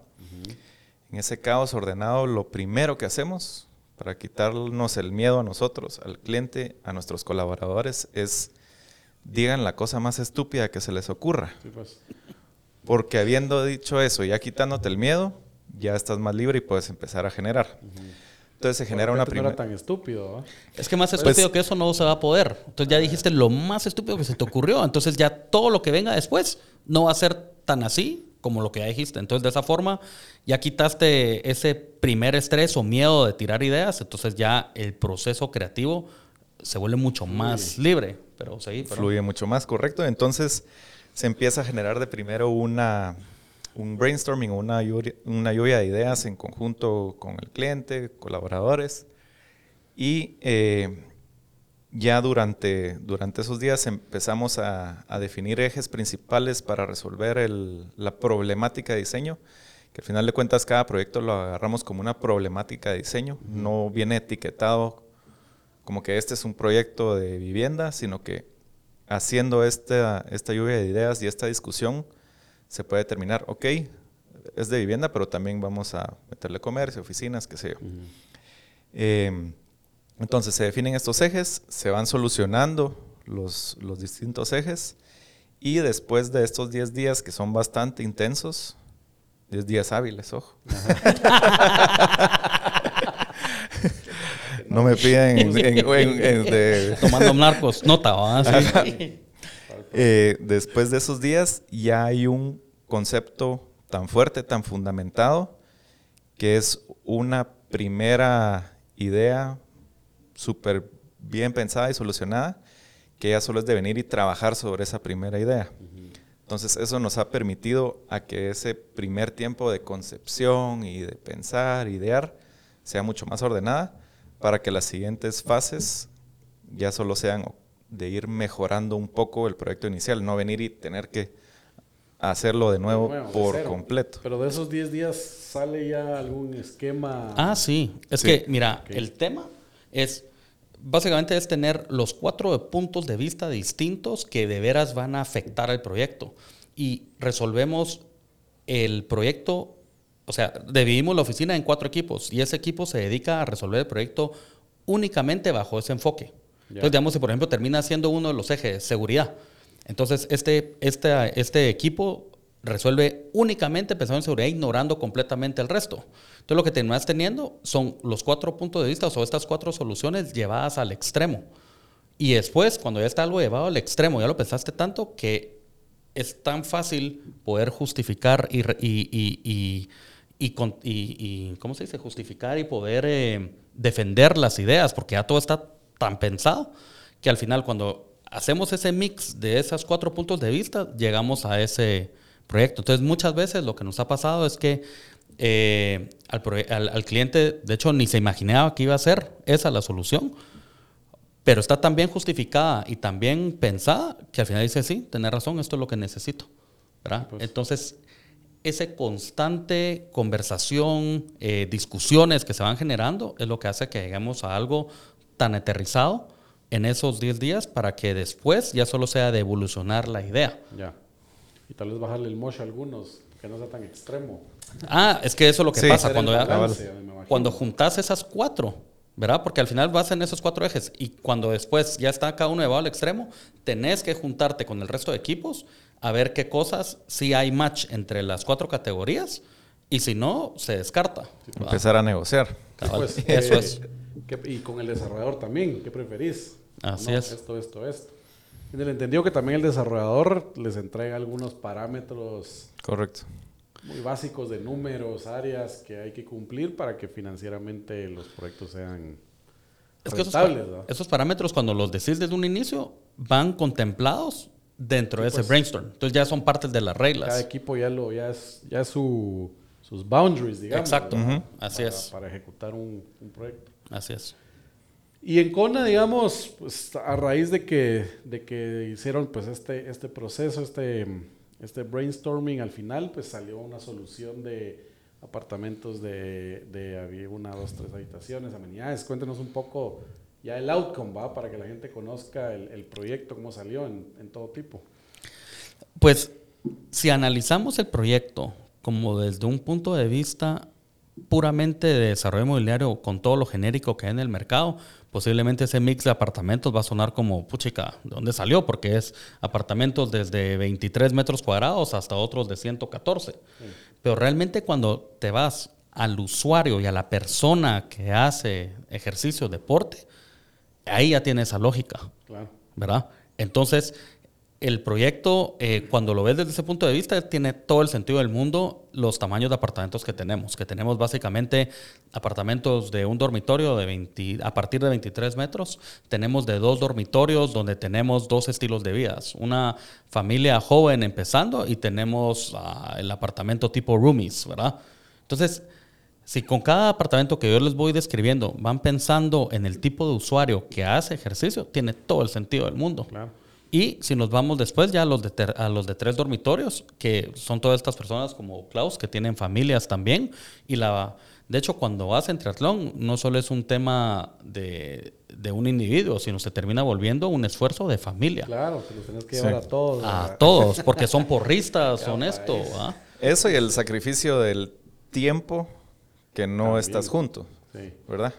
En ese caos ordenado, lo primero que hacemos para quitarnos el miedo a nosotros, al cliente, a nuestros colaboradores, es digan la cosa más estúpida que se les ocurra. Pues. Porque habiendo dicho eso, ya quitándote el miedo, ya estás más libre y puedes empezar a generar. Entonces se genera una primera... No tan estúpido. Es que más pues estúpido que eso no se va a poder. Entonces ya dijiste lo más estúpido que se te ocurrió. Entonces ya todo lo que venga después no va a ser tan así como lo que ya dijiste. Entonces de esa forma ya quitaste ese primer estrés o miedo de tirar ideas. Entonces ya el proceso creativo se vuelve mucho más libre. Pero sí, Fluye mucho más, correcto. Entonces se empieza a generar de primero una, un brainstorming, una lluvia, una lluvia de ideas en conjunto con el cliente, colaboradores. Y eh, ya durante, durante esos días empezamos a, definir ejes principales para resolver la problemática de diseño, que al final de cuentas cada proyecto lo agarramos como una problemática de diseño, no viene etiquetado como que este es un proyecto de vivienda, sino que haciendo esta, esta lluvia de ideas y esta discusión se puede determinar, ok, es de vivienda, pero también vamos a meterle comercio, oficinas, qué sé yo. Em, entonces se definen estos ejes, se van solucionando los, los distintos ejes y después de estos 10 días que son bastante intensos, 10 días hábiles, ojo. no me piden en, de... Tomando narcos, nota, eh, después de esos días ya hay un concepto tan fuerte, tan fundamentado, que es una primera idea súper bien pensada y solucionada, que ya solo es de venir y trabajar sobre esa primera idea. Entonces eso nos ha permitido a que ese primer tiempo de concepción y de pensar, idear, sea mucho más ordenada para que las siguientes fases ya solo sean de ir mejorando un poco el proyecto inicial, no venir y tener que hacerlo de nuevo, por completo. Pero de esos 10 días sale ya algún esquema. Ah, sí. Es que, mira, el tema es, básicamente es tener los cuatro puntos de vista distintos que de veras van a afectar al proyecto. Y resolvemos el proyecto, o sea, dividimos la oficina en cuatro equipos y ese equipo se dedica a resolver el proyecto únicamente bajo ese enfoque. Entonces, digamos, si por ejemplo termina siendo uno de los ejes seguridad, entonces este, este, este equipo resuelve únicamente pensando en seguridad, ignorando completamente el resto. Entonces lo que terminas teniendo son los cuatro puntos de vista o estas cuatro soluciones llevadas al extremo. Y después, cuando ya está algo llevado al extremo, ya lo pensaste tanto que es tan fácil poder justificar y, y, y, ¿cómo se dice? Justificar y poder eh, defender las ideas, porque ya todo está tan pensado que al final cuando hacemos ese mix de esos cuatro puntos de vista, llegamos a ese proyecto. Entonces, muchas veces lo que nos ha pasado es que eh, al, cliente, de hecho, ni se imaginaba que iba a ser esa la solución, pero está tan bien justificada y tan bien pensada que al final dice, sí, tenés razón, esto es lo que necesito. Pues. Entonces, esa constante conversación, eh, discusiones que se van generando es lo que hace que lleguemos a algo tan aterrizado en esos 10 días para que después ya solo sea de evolucionar la idea. Ya. Y tal vez bajarle el mosh a algunos, que no sea tan extremo. Ah, es que eso es lo que pasa cuando, cuando juntas esas cuatro, ¿verdad? Porque al final vas en esos cuatro ejes y cuando después ya está cada uno llevado al extremo, tenés que juntarte con el resto de equipos a ver qué cosas si hay match entre las cuatro categorías y si no, se descarta. Empezar a negociar. Pues, eso es. y con el desarrollador también, ¿qué preferís? Así es. Esto, esto, esto. En el entendido que también el desarrollador les entrega algunos parámetros. Correcto. Muy básicos de números, áreas que hay que cumplir para que financieramente los proyectos sean es que esos, parámetros, cuando los decís desde un inicio, van contemplados dentro de ese pues, brainstorm. Entonces ya son partes de las reglas. Cada equipo ya lo ya es, ya su, sus boundaries, digamos. Exacto. Así es. Para ejecutar un, un proyecto. Así es. Y en Kona, digamos, pues a raíz de que, de que hicieron pues este, este proceso, este, este brainstorming, al final pues salió una solución de apartamentos de, de una, dos, tres habitaciones, amenidades. Cuéntenos un poco ya el outcome, ¿va? Para que la gente conozca el, el proyecto, cómo salió en, en todo tipo. Pues si analizamos el proyecto como desde un punto de vista puramente de desarrollo inmobiliario con todo lo genérico que hay en el mercado, posiblemente ese mix de apartamentos va a sonar como, puchica, ¿de dónde salió? Porque es apartamentos desde 23 metros cuadrados hasta otros de 114. Pero realmente cuando te vas al usuario y a la persona que hace ejercicio, deporte, ahí ya tiene esa lógica. ¿Verdad? Entonces, el proyecto, eh, cuando lo ves desde ese punto de vista, tiene todo el sentido del mundo los tamaños de apartamentos que tenemos, que tenemos básicamente apartamentos de un dormitorio de 20, a partir de 23 metros, tenemos de dos dormitorios donde tenemos dos estilos de vidas, una familia joven empezando y tenemos ah, el apartamento tipo roomies, ¿verdad? Entonces, si con cada apartamento que yo les voy describiendo van pensando en el tipo de usuario que hace ejercicio, tiene todo el sentido del mundo. Claro. Y si nos vamos después ya a los, de ter- a los de tres dormitorios, que son todas estas personas como Klaus, que tienen familias también. Y la, de hecho, cuando hacen triatlón, no solo es un tema de, de un individuo, sino se termina volviendo un esfuerzo de familia. Claro, te los tenés que Sí. llevar a todos. A todos, porque son porristas, son esto. ¿ah? Eso y el sacrificio del tiempo que no También. estás junto, Sí. ¿verdad?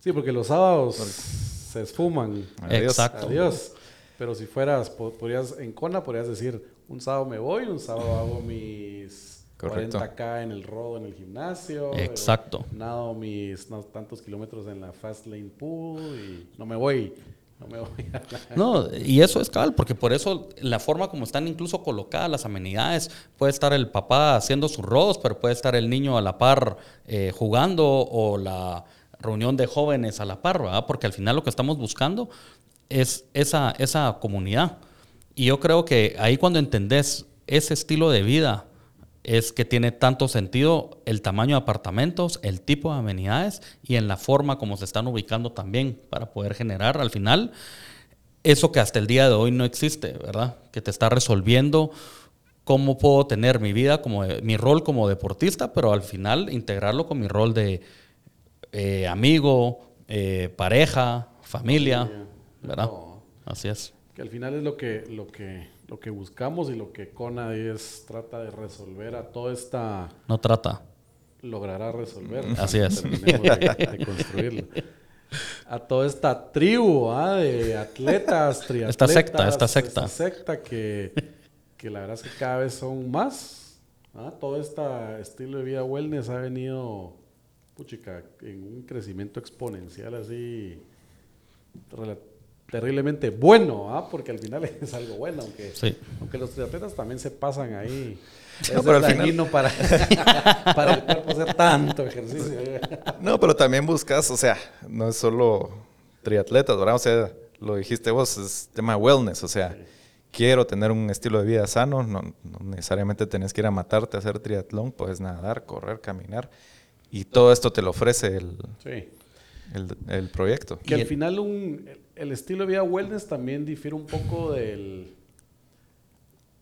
Sí, porque los sábados se esfuman. Adiós. Exacto. Adiós. Pero si fueras, po- podrías, en Kona podrías decir, un sábado me voy, un sábado hago mis Correcto. 40k en el rodo en el gimnasio. Exacto. eh, Nado mis no, tantos kilómetros en la fast lane pool y no me voy, no me voy a No, y eso es cabal, porque por eso la forma como están incluso colocadas las amenidades, puede estar el papá haciendo sus rodos, pero puede estar el niño a la par eh, jugando o la reunión de jóvenes a la par, ¿verdad? Porque al final lo que estamos buscando es esa, esa comunidad. Y yo creo que ahí cuando entendés ese estilo de vida, es que tiene tanto sentido el tamaño de apartamentos, el tipo de amenidades y en la forma como se están ubicando también para poder generar al final eso que hasta el día de hoy no existe, ¿verdad? Que te está resolviendo cómo puedo tener mi vida, como mi rol como deportista, pero al final integrarlo con mi rol de eh, amigo, eh, pareja, familia, Familia. ¿verdad? No. Así es. Que al final es lo que, lo que, lo que buscamos y lo que Kona es, trata de resolver a toda esta, No trata. logrará resolver. Así es. Terminemos de, de construirlo. A toda esta tribu ¿ah? de atletas, triatletas. Esta secta, esta secta. esta secta que, que la verdad es que cada vez son más. ¿ah? Todo este estilo de vida wellness ha venido, puchica, en un crecimiento exponencial así terriblemente bueno, ¿ah? porque al final es algo bueno, aunque, Sí. aunque los triatletas también se pasan ahí. No, Es pero al final- para, para el cuerpo hacer tanto ejercicio. No, pero también buscas, o sea, no es solo triatletas, ¿verdad? O sea, lo dijiste vos, es tema wellness, o sea, quiero tener un estilo de vida sano, no, no necesariamente tenés que ir a matarte a hacer triatlón, puedes nadar, correr, caminar, y todo esto te lo ofrece el, Sí. El, el proyecto. Que Y al el- final un, el, estilo de vida wellness también difiere un poco del...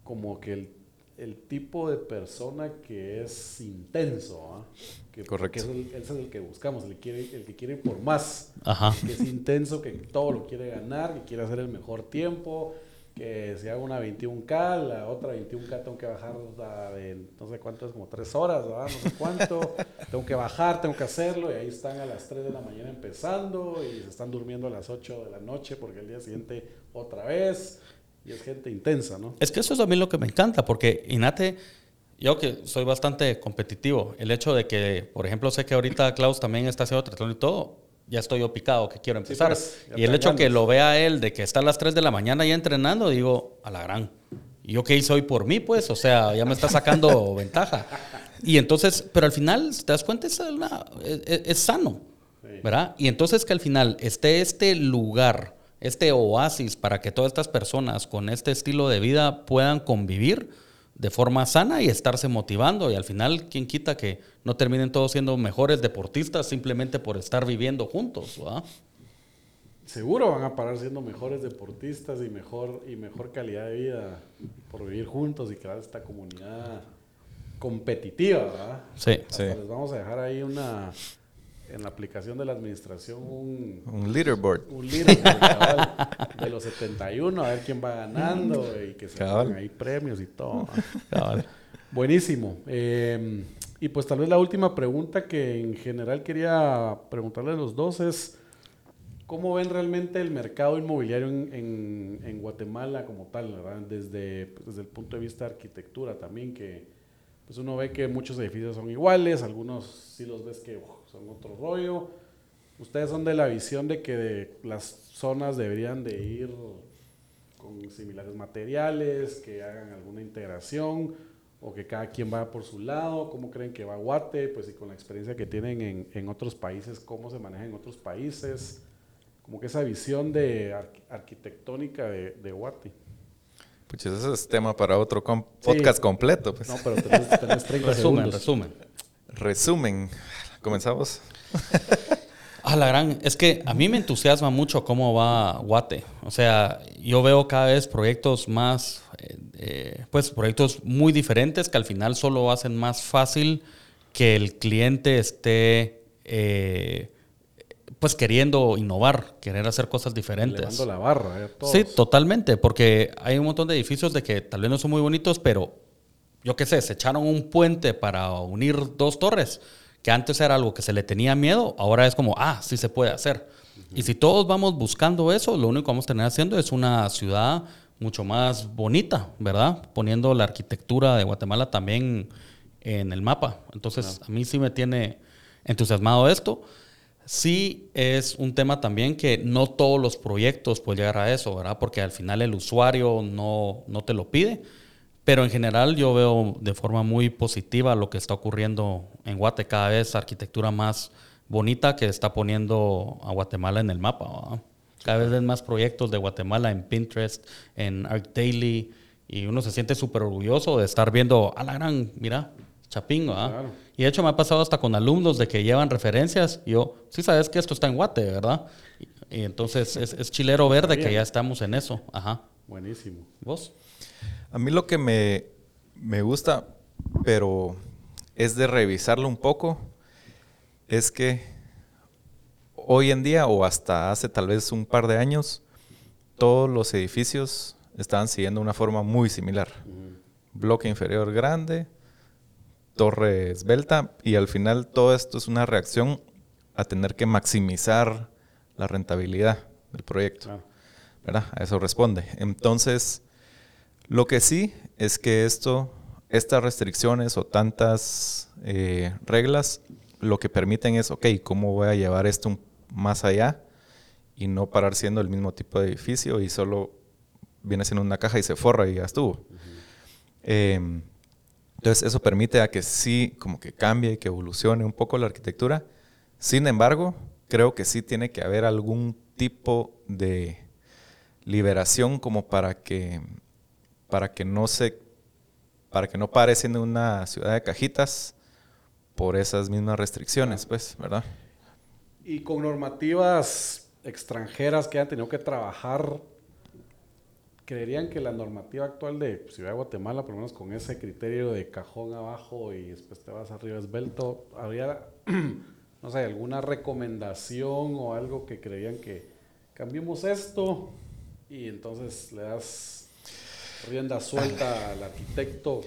Como que el, el tipo de persona que es intenso, ¿ah? Que, Correcto. que es el, ese es el que buscamos, el que, quiere, el que quiere por más. Ajá. Que es intenso, que todo lo quiere ganar, que quiere hacer el mejor tiempo, que si hago una 21K, la otra 21K tengo que bajar de no sé cuánto es, como 3 horas, ¿verdad? No sé cuánto. tengo que bajar, tengo que hacerlo y ahí están a las 3 de la mañana empezando y se están durmiendo a las 8 de la noche porque el día siguiente otra vez. Y es gente intensa, ¿no? Es que eso es a mí lo que me encanta, porque Inate, yo que soy bastante competitivo, el hecho de que, por ejemplo, sé que ahorita Klaus también está haciendo triatlón y todo, ya estoy yo picado que quiero empezar. pues, y el hecho que lo vea él de que está a las 3 de la mañana ya entrenando, digo, a la gran. ¿Y yo qué hice hoy por mí? Pues, o sea, ya me está sacando ventaja. Y entonces, pero al final, si te das cuenta, es, una- es- es- es sano, Sí. ¿verdad? Y entonces que al final esté este lugar, este oasis para que todas estas personas con este estilo de vida puedan convivir de forma sana y estarse motivando. Y al final, ¿quién quita que no terminen todos siendo mejores deportistas simplemente por estar viviendo juntos? ¿verdad? Seguro van a parar siendo mejores deportistas y mejor, y mejor calidad de vida por vivir juntos y crear esta comunidad competitiva, ¿verdad? Sí. Hasta Sí. les vamos a dejar ahí una, en la aplicación de la administración, un, Un leaderboard. un líder cabal, de los 71, a ver quién va ganando y que se hagan ahí premios y todo. Cabal. Buenísimo. Eh, y pues tal vez la última pregunta que en general quería preguntarle a los dos es, ¿cómo ven realmente el mercado inmobiliario en, en- en Guatemala como tal? ¿verdad? Desde, pues, desde el punto de vista de arquitectura también, que pues uno ve que muchos edificios son iguales, algunos sí los ves que uf, son otro rollo. Ustedes son de la visión de que de- las zonas deberían de ir con similares materiales, que hagan alguna integración o que cada quien va por su lado, cómo creen que va Guate, pues y con la experiencia que tienen en, en otros países, cómo se maneja en otros países, como que esa visión de arqu- arquitectónica de, de Guate. Pues ese es tema para otro com- podcast completo. Pues. No, pero tenés, tenés 30 Resumen, segundos. resumen. Resumen. ¿Comenzamos? A la gran, es que a mí me entusiasma mucho cómo va Guate. O sea, yo veo cada vez proyectos más, eh, eh, pues proyectos muy diferentes que al final solo hacen más fácil que el cliente esté, eh, pues queriendo innovar, querer hacer cosas diferentes. Elevando la barra, eh, todos. Sí, totalmente, porque hay un montón de edificios de que tal vez no son muy bonitos, pero yo qué sé, se echaron un puente para unir dos torres, que antes era algo que se le tenía miedo, ahora es como, ah, sí se puede hacer. Y si todos vamos buscando eso, lo único que vamos a tener haciendo es una ciudad mucho más bonita, ¿verdad? Poniendo la arquitectura de Guatemala también en el mapa. Entonces, a mí sí me tiene entusiasmado esto. Sí es un tema también que no todos los proyectos pueden llegar a eso, ¿verdad? Porque al final el usuario no, no te lo pide. Pero en general yo veo de forma muy positiva lo que está ocurriendo en Guate. Cada vez arquitectura más bonita que está poniendo a Guatemala en el mapa. ¿verdad? Cada vez ves más proyectos de Guatemala en Pinterest, en ArcDaily. Y uno se siente súper orgulloso de estar viendo a la gran, mira, Chapín. Y de hecho me ha pasado hasta con alumnos de que llevan referencias. Y yo, sí sabes que esto está en Guate, ¿verdad? Y, y entonces es, es chilero ver de que ya estamos en eso. Ajá. Buenísimo. ¿Vos? A mí lo que me, me gusta, pero es de revisarlo un poco, es que hoy en día o hasta hace tal vez un par de años, todos los edificios estaban siguiendo una forma muy similar. Bloque inferior grande, torre esbelta y al final todo esto es una reacción a tener que maximizar la rentabilidad del proyecto. ¿verdad? A eso responde. Entonces, lo que sí es que esto, estas restricciones o tantas eh, reglas, lo que permiten es, ok, ¿cómo voy a llevar esto más allá y no parar siendo el mismo tipo de edificio y solo viene siendo una caja y se forra y ya estuvo? Em, entonces, eso permite a que sí, como que cambie y que evolucione un poco la arquitectura. Sin embargo, creo que sí tiene que haber algún tipo de liberación como para que para que no se para que no pare una ciudad de cajitas por esas mismas restricciones, pues, ¿verdad? Y con normativas extranjeras que han tenido que trabajar, ¿creerían que la normativa actual de Ciudad de Guatemala, por lo menos con ese criterio de cajón abajo y después te vas arriba esbelto, habría, no sé, alguna recomendación o algo que creían que cambiemos esto y entonces le das rienda suelta al arquitecto?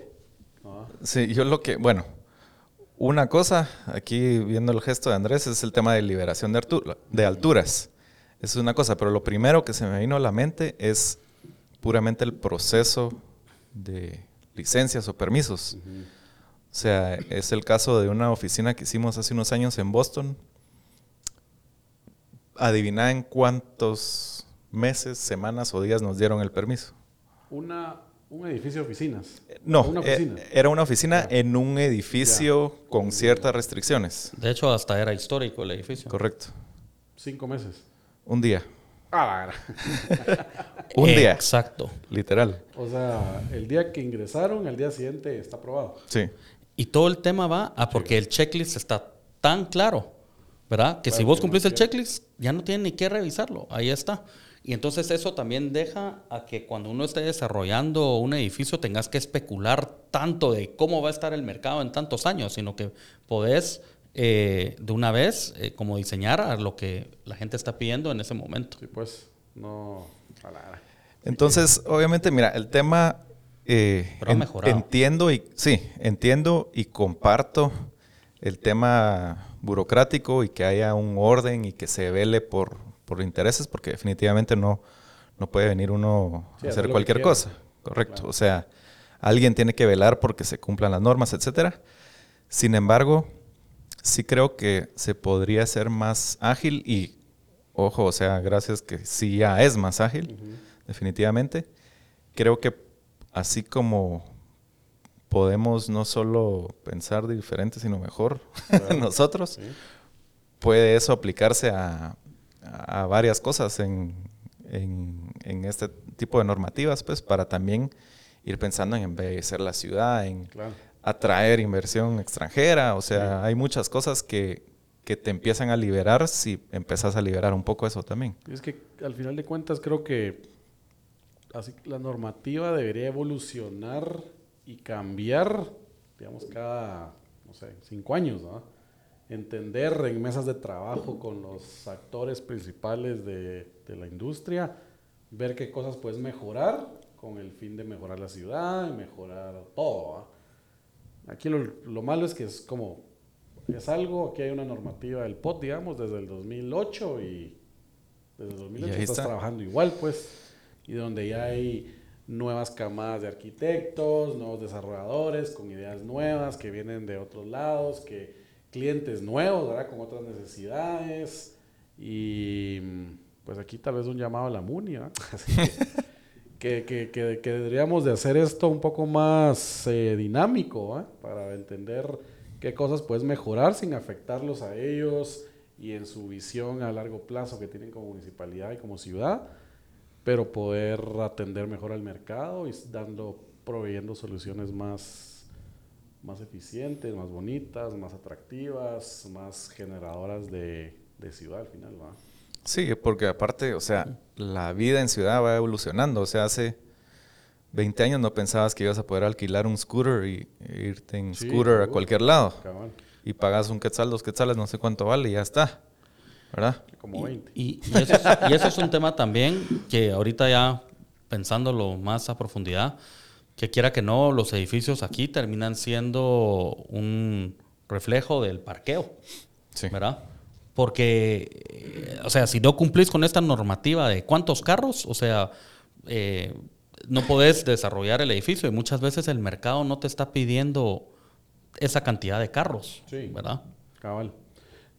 ¿no? Sí, yo lo que, bueno, una cosa, aquí viendo el gesto de Andrés, es el tema de liberación de, altu- de alturas. Es una cosa, pero lo primero que se me vino a la mente es puramente el proceso de licencias o permisos. O sea, es el caso de una oficina que hicimos hace unos años en Boston. Adivina en cuántos meses, semanas o días nos dieron el permiso. Una, un edificio de oficinas. No, Una eh, oficina. era una oficina en un edificio con ciertas restricciones. De hecho, hasta era histórico el edificio. Correcto. Cinco meses. Un día. Ah. Un día. Exacto. Literal. O sea, el día que ingresaron, el día siguiente está aprobado. Sí. Y todo el tema va a porque el checklist está tan claro, ¿verdad? Que si vos que cumplís no el checklist, ya no tienen ni que revisarlo. Ahí está. Y entonces eso también deja a que cuando uno esté desarrollando un edificio tengas que especular tanto de cómo va a estar el mercado en tantos años, sino que podés eh, de una vez eh, como diseñar a lo que la gente está pidiendo en ese momento. Sí, pues, no. A la gran. Entonces, obviamente, mira, el tema. eh, Pero ha mejorado. Entiendo y. Sí, entiendo y comparto el tema burocrático y que haya un orden y que se vele por, por intereses, porque definitivamente no, no puede venir uno Sí, a hacer cualquier cosa. Correcto. Claro. O sea, alguien tiene que velar porque se cumplan las normas, etcétera. Sin embargo, sí creo que se podría ser más ágil y, ojo, o sea, gracias que sí ya es más ágil, definitivamente. Creo que así como podemos no solo pensar diferente, sino mejor nosotros, Sí. puede eso aplicarse a, a varias cosas en, en- en este tipo de normativas, pues, para también ir pensando en embellecer la ciudad, en Claro. atraer inversión extranjera, o sea, hay muchas cosas que, que te empiezan a liberar si empezás a liberar un poco eso también. Es que al final de cuentas creo que así la normativa debería evolucionar y cambiar, digamos, cada, no sé, cinco años, ¿no? Entender en mesas de trabajo con los actores principales de, de la industria, ver qué cosas puedes mejorar con el fin de mejorar la ciudad y mejorar todo. ¿va? Aquí lo, lo malo es que es como, es algo, aquí hay una normativa del POT, digamos, desde el 2008 y desde el 2008 ahí estás está. trabajando igual, pues, y donde ya hay nuevas camadas de arquitectos, nuevos desarrolladores con ideas nuevas que vienen de otros lados, que clientes nuevos, ¿verdad? Con otras necesidades y pues aquí tal vez un llamado a la MUNI, ¿verdad? Que, que, que, que deberíamos de hacer esto un poco más eh, dinámico, ¿va? Para entender qué cosas puedes mejorar sin afectarlos a ellos y en su visión a largo plazo que tienen como municipalidad y como ciudad, pero poder atender mejor al mercado y dando, proveyendo soluciones más, más eficientes, más bonitas, más atractivas, más generadoras de, de ciudad al final, ¿va? Sí, porque aparte, o sea, la vida en ciudad va evolucionando. O sea, hace 20 años no pensabas que ibas a poder alquilar un scooter y e irte en Sí, scooter a cualquier lado. Cabal, Y pagas un quetzal, dos quetzales, no sé cuánto vale y ya está. ¿Verdad? como 20. Y, y eso, es- y eso es un tema también que ahorita ya pensándolo más a profundidad, que quiera que no, los edificios aquí terminan siendo un reflejo del parqueo, Sí. ¿verdad? Porque, eh, o sea, si no cumplís con esta normativa de cuántos carros, o sea, eh, no podés desarrollar el edificio y muchas veces el mercado no te está pidiendo esa cantidad de carros, Sí. ¿verdad? Cabal.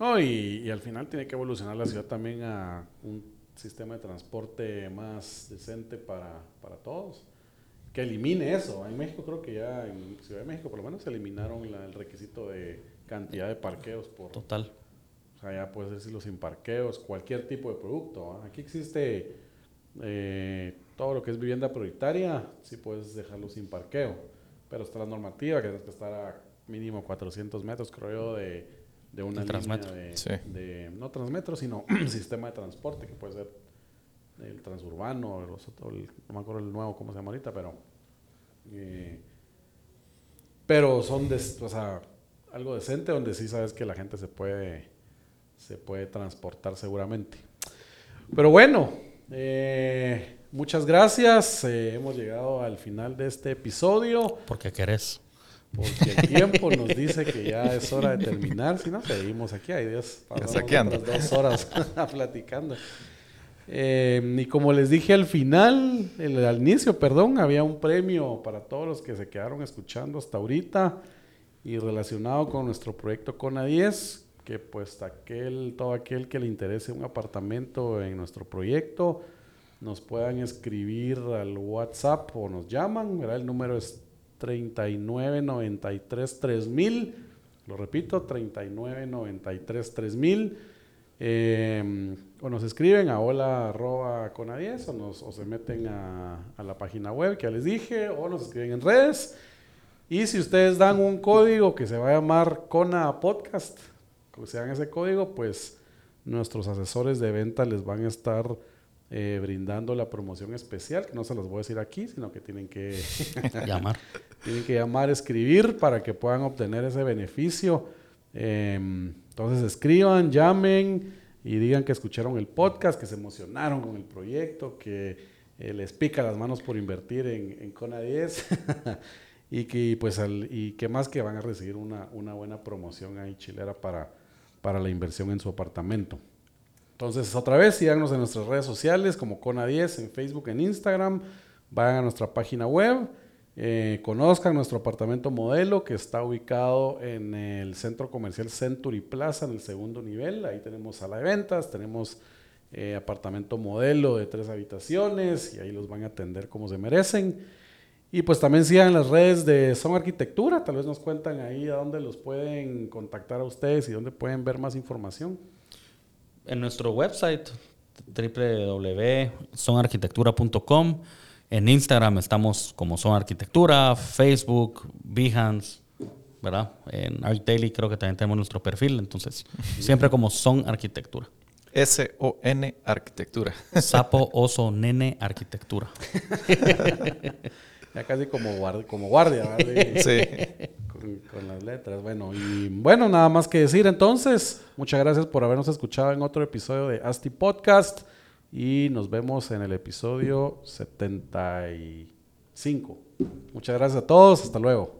No, y, y al final tiene que evolucionar la ciudad también a un sistema de transporte más decente para, para todos. Que elimine eso. En México creo que ya, en Ciudad de México por lo menos, eliminaron la- el requisito de cantidad de parqueos por... Total. O sea, ya puedes decirlo sin parqueos, cualquier tipo de producto. ¿va? Aquí existe eh, todo lo que es vivienda prioritaria, sí puedes dejarlo sin parqueo. Pero está la normativa que tienes que estar a mínimo 400 metros, creo yo, de, de una El línea Transmetro. de, Sí. de- no transmetro, sino sistema de transporte, que puede ser el transurbano, otro- el- no me acuerdo el nuevo, cómo se llama ahorita, pero... eh, pero son, des- o sea, algo decente donde sí sabes que la gente se puede, se puede transportar seguramente. Pero bueno, eh, muchas gracias. eh, hemos llegado al final de este episodio. Porque querés. Porque el tiempo nos dice que ya es hora de terminar. Si no, seguimos aquí. Hay Dios, pasamos otras dos horas platicando. Eh, y como les dije al final, al inicio, perdón, había un premio para todos los que se quedaron escuchando hasta ahorita y relacionado con nuestro proyecto Cona 10, que pues aquel, todo aquel que le interese un apartamento en nuestro proyecto, nos puedan escribir al WhatsApp o nos llaman, ¿verdad? El número es 3993 3000, lo repito, 3993 3000. Eh, o nos escriben a hola arroba con 10 o, nos, o se meten a, a la página web que ya les dije o nos escriben en redes. Y si ustedes dan un código que se va a llamar Cona Podcast, que se dan ese código, pues nuestros asesores de venta les van a estar eh, brindando la promoción especial, que no se los voy a decir aquí, sino que tienen que Llamar. tienen que llamar, escribir para que puedan obtener ese beneficio. Eh, entonces escriban, llamen y digan que escucharon el podcast, que se emocionaron con el proyecto, que eh, les pica las manos por invertir en, en Cona 10 y que pues y que más que van a recibir una, una buena promoción ahí chilera para, para la inversión en su apartamento. Entonces, otra vez, síganos en nuestras redes sociales como Cona10 en Facebook, en Instagram. Vayan a nuestra página web. Eh, conozcan nuestro apartamento modelo que está ubicado en el centro comercial Century Plaza, en el segundo nivel. Ahí tenemos sala de ventas, tenemos eh, apartamento modelo de tres habitaciones y ahí los van a atender como se merecen. Y pues también sigan las redes de Son Arquitectura. Tal vez nos cuentan ahí a dónde los pueden contactar a ustedes y dónde pueden ver más información. En nuestro website www.sonarquitectura.com. En Instagram estamos como Son Arquitectura, Facebook, Behance, ¿verdad? En Art Daily creo que también tenemos nuestro perfil, entonces siempre como Son Arquitectura. S-O-N Arquitectura. Sapo, oso, nene, arquitectura. Ya casi como guardia, como guardia ¿verdad? Sí. Con, con las letras. Bueno, y bueno, nada más que decir entonces. Muchas gracias por habernos escuchado en otro episodio de Asti Podcast. Y nos vemos en el episodio 75. Muchas gracias a todos. Hasta luego.